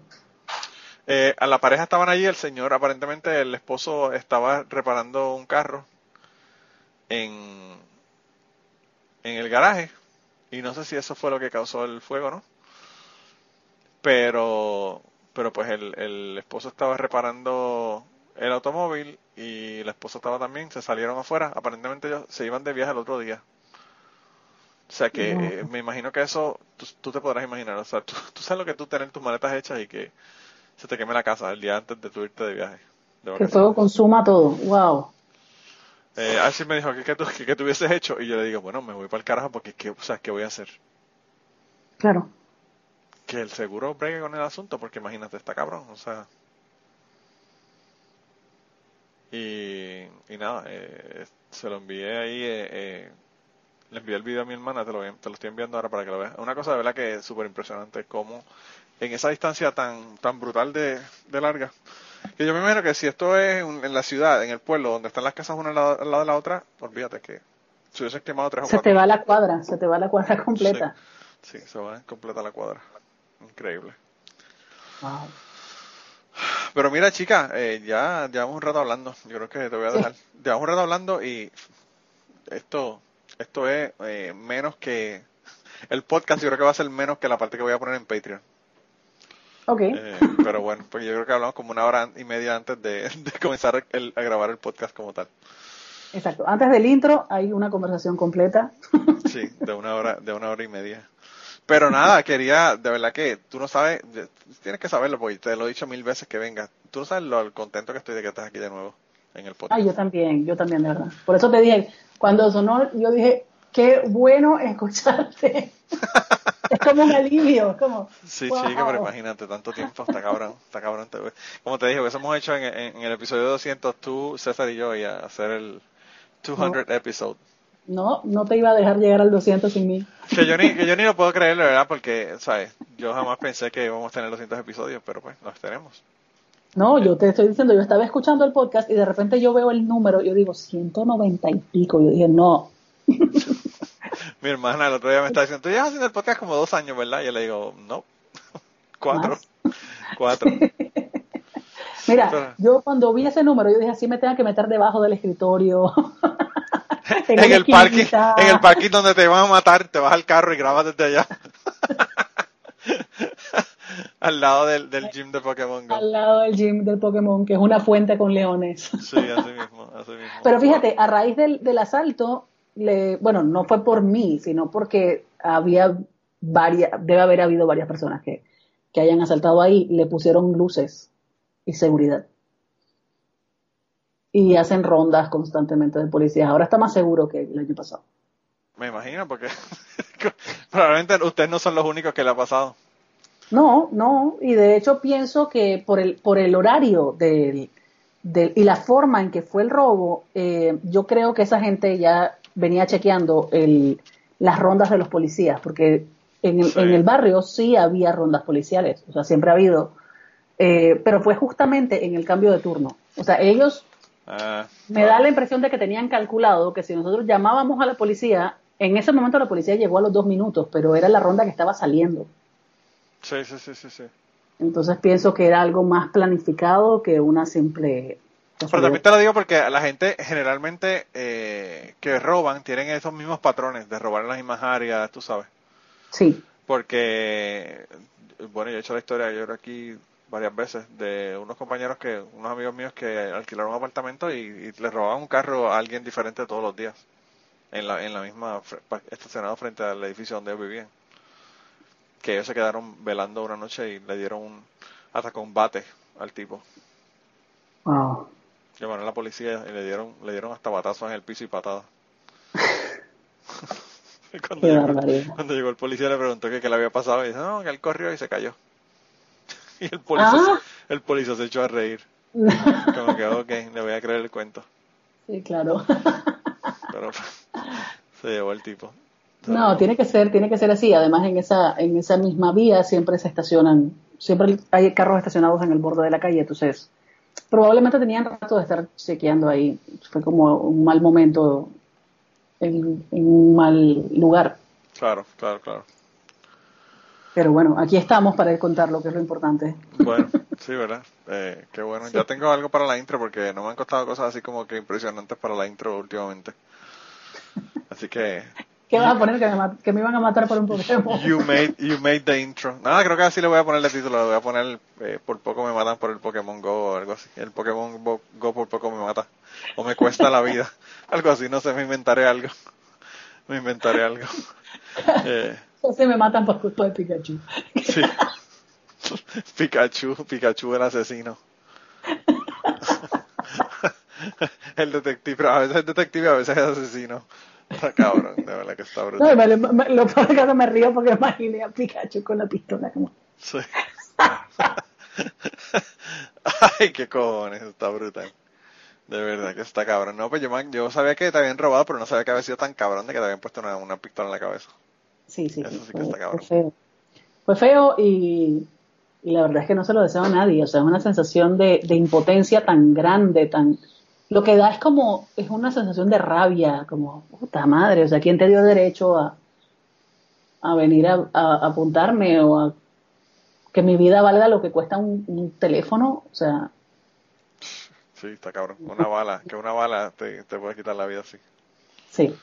Speaker 3: Eh, a la pareja estaban allí, el señor, aparentemente el esposo estaba reparando un carro en, en el garaje. Y no sé si eso fue lo que causó el fuego, ¿no? Pero, pero pues el, el esposo estaba reparando el automóvil y la esposa estaba también, se salieron afuera. Aparentemente ellos se iban de viaje el otro día. O sea que
Speaker 4: No.
Speaker 3: eh, me imagino que eso tú, tú te podrás imaginar. O sea, tú, <laughs> tú sabes lo que tú tener tus maletas hechas y que se te queme la casa el día antes de tu irte de viaje. de
Speaker 4: Que fuego consuma todo. Wow.
Speaker 3: Eh, así me dijo, ¿qué, qué, qué, qué tú hubieses hecho? Y yo le digo, bueno, me voy para el carajo porque, ¿qué, o sea, ¿qué voy a hacer?
Speaker 4: Claro.
Speaker 3: Que el seguro bregue con el asunto, porque imagínate, está cabrón, o sea. Y, y nada, eh, se lo envié ahí, eh, eh, le envié el video a mi hermana, te lo, te lo estoy enviando ahora para que lo veas. Una cosa de verdad que es súper impresionante, como en esa distancia tan, tan brutal de, de larga, que yo me imagino que si esto es en la ciudad, en el pueblo, donde están las casas una al lado, al lado de la otra, olvídate que se hubiesen quemado tres o
Speaker 4: Se
Speaker 3: cuatro.
Speaker 4: te va la cuadra, se te va la cuadra <laughs> completa.
Speaker 3: Sí, se va a completar la cuadra. Increíble.
Speaker 4: Wow.
Speaker 3: Pero mira, chica, eh, ya llevamos un rato hablando. Yo creo que te voy a
Speaker 4: Sí.
Speaker 3: dejar. Llevamos un rato hablando y esto, esto es eh, menos que el podcast. Yo creo que va a ser menos que la parte que voy a poner en Patreon.
Speaker 4: Ok.
Speaker 3: Eh, pero bueno, porque yo creo que hablamos como una hora y media antes de, de comenzar el- a grabar el podcast como tal.
Speaker 4: Exacto. Antes del intro hay una conversación completa.
Speaker 3: Sí, de una hora, de una hora y media. Pero nada, quería, de verdad que tú no sabes, tienes que saberlo porque te lo he dicho mil veces que vengas. Tú no sabes lo contento que estoy de que estés aquí de nuevo en el podcast.
Speaker 4: Ah, yo también, yo también, de verdad. Por eso te dije, cuando sonó, yo dije, qué bueno <laughs> escucharte. es como un alivio, como.
Speaker 3: Sí,
Speaker 4: wow.
Speaker 3: chica, pero imagínate, tanto tiempo, está cabrón, está cabrón. te- Como te dije, hubiésemos hecho en, en- en el episodio 200 tú, César y yo, y hacer el 200 episode.
Speaker 4: No, no te iba a dejar llegar al 200 sin mí.
Speaker 3: Que yo ni, que yo ni lo puedo creer, la verdad, porque, ¿sabes? Yo jamás pensé que íbamos a tener 200 episodios, pero pues, los tenemos.
Speaker 4: No, yo te estoy diciendo, yo estaba escuchando el podcast y de repente yo veo el número, yo digo 190 y pico. Yo dije, no, <laughs>
Speaker 3: Mi hermana el otro día me está diciendo, tú llevas haciendo el podcast como dos años, ¿verdad? Y yo le digo, no, <laughs> cuatro, <laughs> cuatro.
Speaker 4: Mira, yo cuando vi ese número, yo dije, así me tengan que meter debajo del escritorio.
Speaker 3: En el parking,
Speaker 4: esquinita.
Speaker 3: en el parking donde te van a matar, te vas al carro y grabas desde allá. <laughs> al lado del, del gym de Pokémon Go.
Speaker 4: Al lado del gym del Pokémon, que es una fuente con leones.
Speaker 3: Sí, así mismo, así mismo.
Speaker 4: Pero fíjate, a raíz del, del asalto, le, bueno, no fue por mí, sino porque había varias, debe haber habido varias personas que, que hayan asaltado ahí, le pusieron luces y seguridad. Y hacen rondas constantemente de policías. Ahora está más seguro que el año pasado.
Speaker 3: Me imagino, porque <laughs> probablemente ustedes no son los únicos que le ha pasado.
Speaker 4: No, no, y de hecho pienso que por el, por el horario del, del- y la forma en que fue el robo, eh, yo creo que esa gente ya venía chequeando el, las rondas de los policías, porque en el, en el barrio sí había rondas policiales, o sea, siempre ha habido, eh, pero fue justamente en el cambio de turno. O sea, ellos ah, me da la impresión de que tenían calculado que si nosotros llamábamos a la policía, en ese momento la policía llegó a los dos minutos, pero era la ronda que estaba saliendo.
Speaker 3: Sí, sí, sí, sí. sí.
Speaker 4: Entonces pienso que era algo más planificado que una simple...
Speaker 3: Pero también te lo digo porque la gente generalmente eh, que roban tienen esos mismos patrones de robar en las mismas áreas, tú sabes.
Speaker 4: Sí.
Speaker 3: Porque, bueno, yo he hecho la historia, yo aquí varias veces de unos compañeros que, unos amigos míos que alquilaron un apartamento y, le robaban un carro a alguien diferente todos los días en la, en la misma estacionado frente al edificio donde ellos vivían. Que ellos se quedaron velando una noche y le dieron un, hasta con bate al tipo.
Speaker 4: Wow.
Speaker 3: llamaron a la policía y le dieron le dieron hasta batazos en el piso y patadas. <laughs> Cuando, llegó, <laughs> cuando, llegó, el policía le preguntó qué le había pasado y dice no que él corrió y se cayó <laughs> y el policía, ah. el policía se echó a reír. <laughs> Como que, ok, le voy a creer el cuento.
Speaker 4: Sí, claro. <laughs>
Speaker 3: Pero se llevó el tipo.
Speaker 4: No, tiene que ser, tiene que ser así. Además, en esa, en esa misma vía siempre se estacionan, siempre hay carros estacionados en el borde de la calle, entonces probablemente tenían rato de estar chequeando ahí. Fue como un mal momento en un mal lugar.
Speaker 3: Claro, claro, claro.
Speaker 4: Pero bueno, aquí estamos para contar lo que es lo importante.
Speaker 3: Bueno, sí, ¿verdad? Eh, qué bueno. Ya tengo algo para la intro porque no me han costado cosas así como que impresionantes para la intro últimamente. Así que...
Speaker 4: ¿Qué vas a poner? Que me, que me iban a matar por un Pokémon. <laughs>
Speaker 3: You made, you made the intro. Nada, creo que así le voy a poner el título. Le voy a poner eh, por poco me matan por el Pokémon Go o algo así. El Pokémon Go por poco me mata. O me cuesta la vida. <laughs> Algo así, no sé, me inventaré algo. <laughs> Me inventaré algo.
Speaker 4: Eh, <laughs> se me matan por culpa de Pikachu.
Speaker 3: Sí. <laughs> Pikachu, Pikachu el asesino. <laughs> el detective, a veces es detective, a veces es asesino. Está cabrón, de verdad que está brutal.
Speaker 4: No, me, lo peor que me río porque imaginé a Pikachu con la pistola como...
Speaker 3: Sí. Ay, qué cojones, está brutal. De verdad que está cabrón. No, pues yo, yo sabía que te habían robado, pero no sabía que había sido tan cabrón de que te habían puesto una, una pistola en la cabeza.
Speaker 4: Sí, sí. fue, feo. Fue feo y, la verdad es que no se lo deseo a nadie. O sea, es una sensación de, impotencia tan grande, tan... Lo que da es como, es una sensación de rabia, como, puta madre, o sea, ¿quién te dio derecho a, a venir a, apuntarme o a que mi vida valga lo que cuesta un, teléfono? O sea...
Speaker 3: Sí, está cabrón. Una bala, que una bala te, te puede quitar la vida así.
Speaker 4: Sí.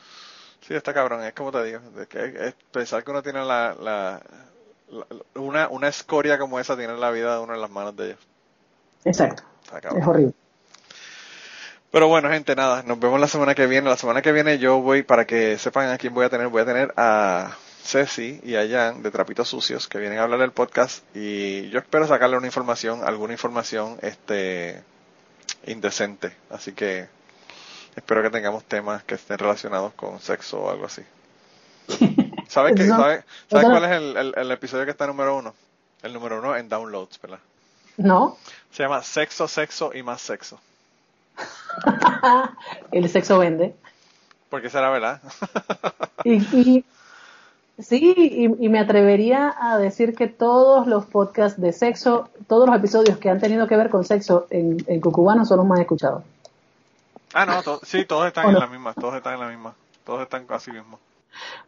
Speaker 3: Sí, está cabrón, es como te digo, que es pensar que uno tiene la, la, una, una escoria como esa tiene la vida de uno en las manos de ellos.
Speaker 4: Exacto. Es horrible.
Speaker 3: Pero bueno, gente, nada, nos vemos la semana que viene. La semana que viene yo voy, para que sepan a quién voy a tener, voy a tener a Ceci y a Jan de Trapitos Sucios que vienen a hablar del podcast y yo espero sacarle una información, alguna información este indecente. Así que Espero que tengamos temas que estén relacionados con sexo o algo así. <laughs> ¿Sabes, qué, ¿sabes, cuál es el, el, episodio que está número uno? El número uno en downloads, ¿verdad?
Speaker 4: No.
Speaker 3: Se llama Sexo, Sexo y más Sexo. <laughs>
Speaker 4: el sexo vende.
Speaker 3: Porque será verdad.
Speaker 4: y, sí, y, me atrevería a decir que todos los podcasts de sexo, todos los episodios que han tenido que ver con sexo en, en Cucubano son los más escuchados.
Speaker 3: Ah, no, sí, todos están en la misma, todos están en la misma, todos están así mismo.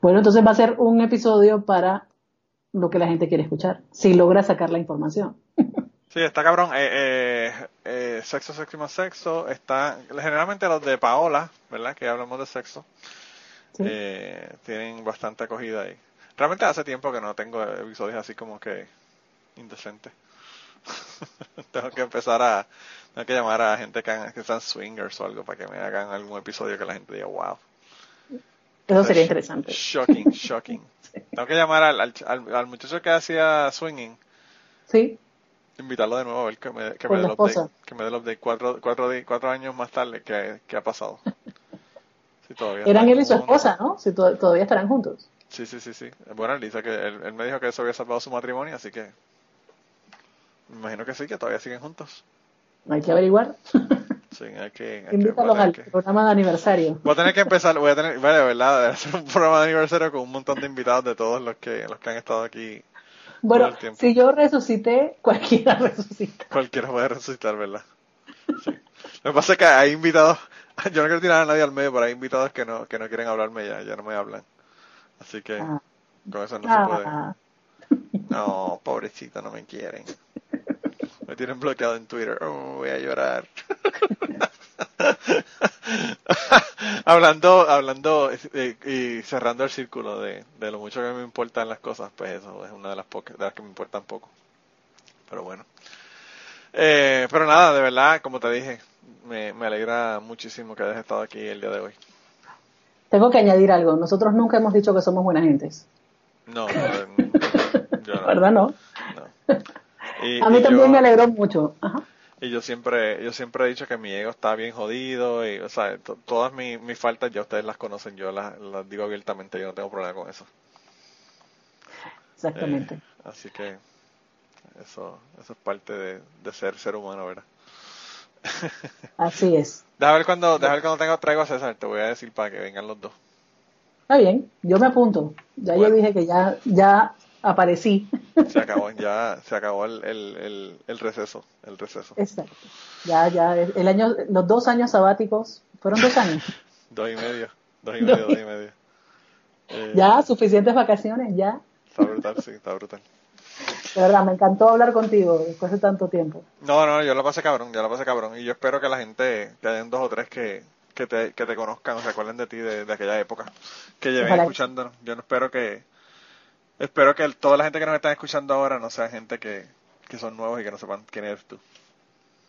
Speaker 4: Bueno, entonces va a ser un episodio para lo que la gente quiere escuchar, si logra sacar la información. <laughs>
Speaker 3: Sí, está cabrón. Eh, eh, eh, sexo, sexo y más sexo. Está, generalmente los de Paola, ¿verdad? Que hablamos de sexo. tienen bastante acogida ahí. Realmente hace tiempo que no tengo episodios así como que indecentes. <laughs> Tengo que empezar a, tengo que llamar a gente que, que sean swingers o algo para que me hagan algún episodio que la gente diga, wow.
Speaker 4: Eso sería interesante.
Speaker 3: Shocking, <laughs> shocking. Tengo que llamar al, al, al, muchacho que hacía swinging.
Speaker 4: Sí.
Speaker 3: Invitarlo de nuevo a ver que me, que me dé el update. Que me dé el update cuatro, cuatro, cuatro años más tarde que, que ha pasado. <laughs>
Speaker 4: Sí, todavía Eran él y su esposa, ¿no? Si todavía estarán juntos.
Speaker 3: Sí, sí, sí, sí. Bueno, él dice que él, él me dijo que eso había salvado su matrimonio, así que me imagino que sí, que todavía siguen juntos.
Speaker 4: Hay que averiguar. <laughs>
Speaker 3: Sí, hay que,
Speaker 4: Invítalos al programa de aniversario.
Speaker 3: Voy a tener que empezar, voy a tener, vale, verdad, hacer un programa de aniversario con un montón de invitados de todos los que, los que han estado aquí.
Speaker 4: Bueno, si yo resucité, cualquiera <laughs> resucita.
Speaker 3: Cualquiera puede resucitar, ¿verdad? Sí. Lo que pasa es que hay invitados, <laughs> yo no quiero tirar a nadie al medio, pero hay invitados que no, que no quieren hablarme ya, ya no me hablan. Así que ah. con eso no se puede. Ah. No, pobrecito, no me quieren. Me tienen bloqueado en Twitter. Oh, voy a llorar. <laughs> hablando, hablando eh, y cerrando el círculo de, de, lo mucho que me importan las cosas, pues eso es una de las pocas, de las que me importan poco. Pero bueno. Eh, pero nada, de verdad, como te dije, me, me alegra muchísimo que hayas estado aquí el día de hoy.
Speaker 4: Tengo que añadir algo. Nosotros nunca hemos dicho que somos buenas gentes.
Speaker 3: No, <laughs>
Speaker 4: no, ¿verdad? No. A mí también me alegró mucho.
Speaker 3: Y yo siempre, yo siempre he dicho que mi ego está bien jodido y, o sea, todas mis, mis, faltas ya ustedes las conocen, yo las, digo abiertamente, yo no tengo problema con eso.
Speaker 4: Exactamente. Eh,
Speaker 3: así que eso, eso es parte de, de ser ser humano, ¿verdad? <laughs>
Speaker 4: Así es.
Speaker 3: Déjame ver cuando, ver cuando tengo traigo a César, te voy a decir para que vengan los dos.
Speaker 4: Está bien, yo me apunto. Ya yo dije que ya, ya aparecí.
Speaker 3: Se acabó, ya se acabó el, el, el, receso, el receso.
Speaker 4: Exacto. Ya, ya, el año, los dos años sabáticos, ¿fueron dos años? <laughs>
Speaker 3: dos y medio, dos y medio, dos y medio.
Speaker 4: Eh, ya, suficientes vacaciones, ya.
Speaker 3: Está brutal, sí, está brutal.
Speaker 4: De verdad, me encantó hablar contigo después de tanto tiempo.
Speaker 3: No, no, yo lo pasé cabrón, yo lo pasé cabrón. Y yo espero que la gente, que hayan dos o tres que, que te, que te conozcan o se acuerden de ti de, aquella época, que lleven escuchándonos. Yo no espero que, espero que toda la gente que nos está escuchando ahora no sea gente que, que son nuevos y que no sepan quién eres tú.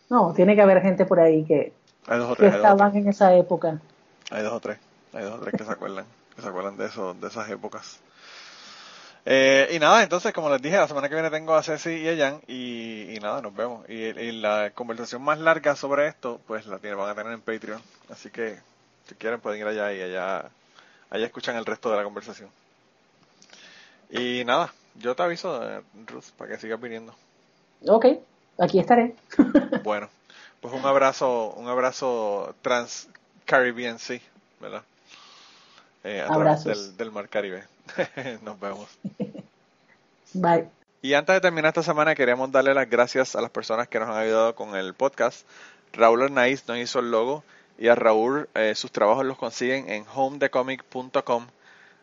Speaker 4: No, tiene que haber gente por ahí que, estaban en esa época.
Speaker 3: Hay dos o tres, hay dos o tres que se acuerdan, que se acuerdan de eso, de esas épocas. Eh, y nada, entonces, como les dije, la semana que viene tengo a Ceci y a Jan y, nada, nos vemos. Y, la conversación más larga sobre esto, pues la tienen, van a tener en Patreon. Así que, si quieren, pueden ir allá y allá, allá escuchan el resto de la conversación. Y nada, yo te aviso, eh, Ruth, para que sigas viniendo.
Speaker 4: Ok, aquí estaré. <laughs>
Speaker 3: bueno, pues un abrazo, un abrazo trans Caribbean, sí, ¿verdad? Eh, a través del, del Mar Caribe. <laughs> Nos vemos. <laughs>
Speaker 4: Bye.
Speaker 3: Y antes de terminar esta semana, queremos darle las gracias a las personas que nos han ayudado con el podcast. Raúl Arnaiz nos hizo el logo y a Raúl eh, sus trabajos los consiguen en homedecomic.com.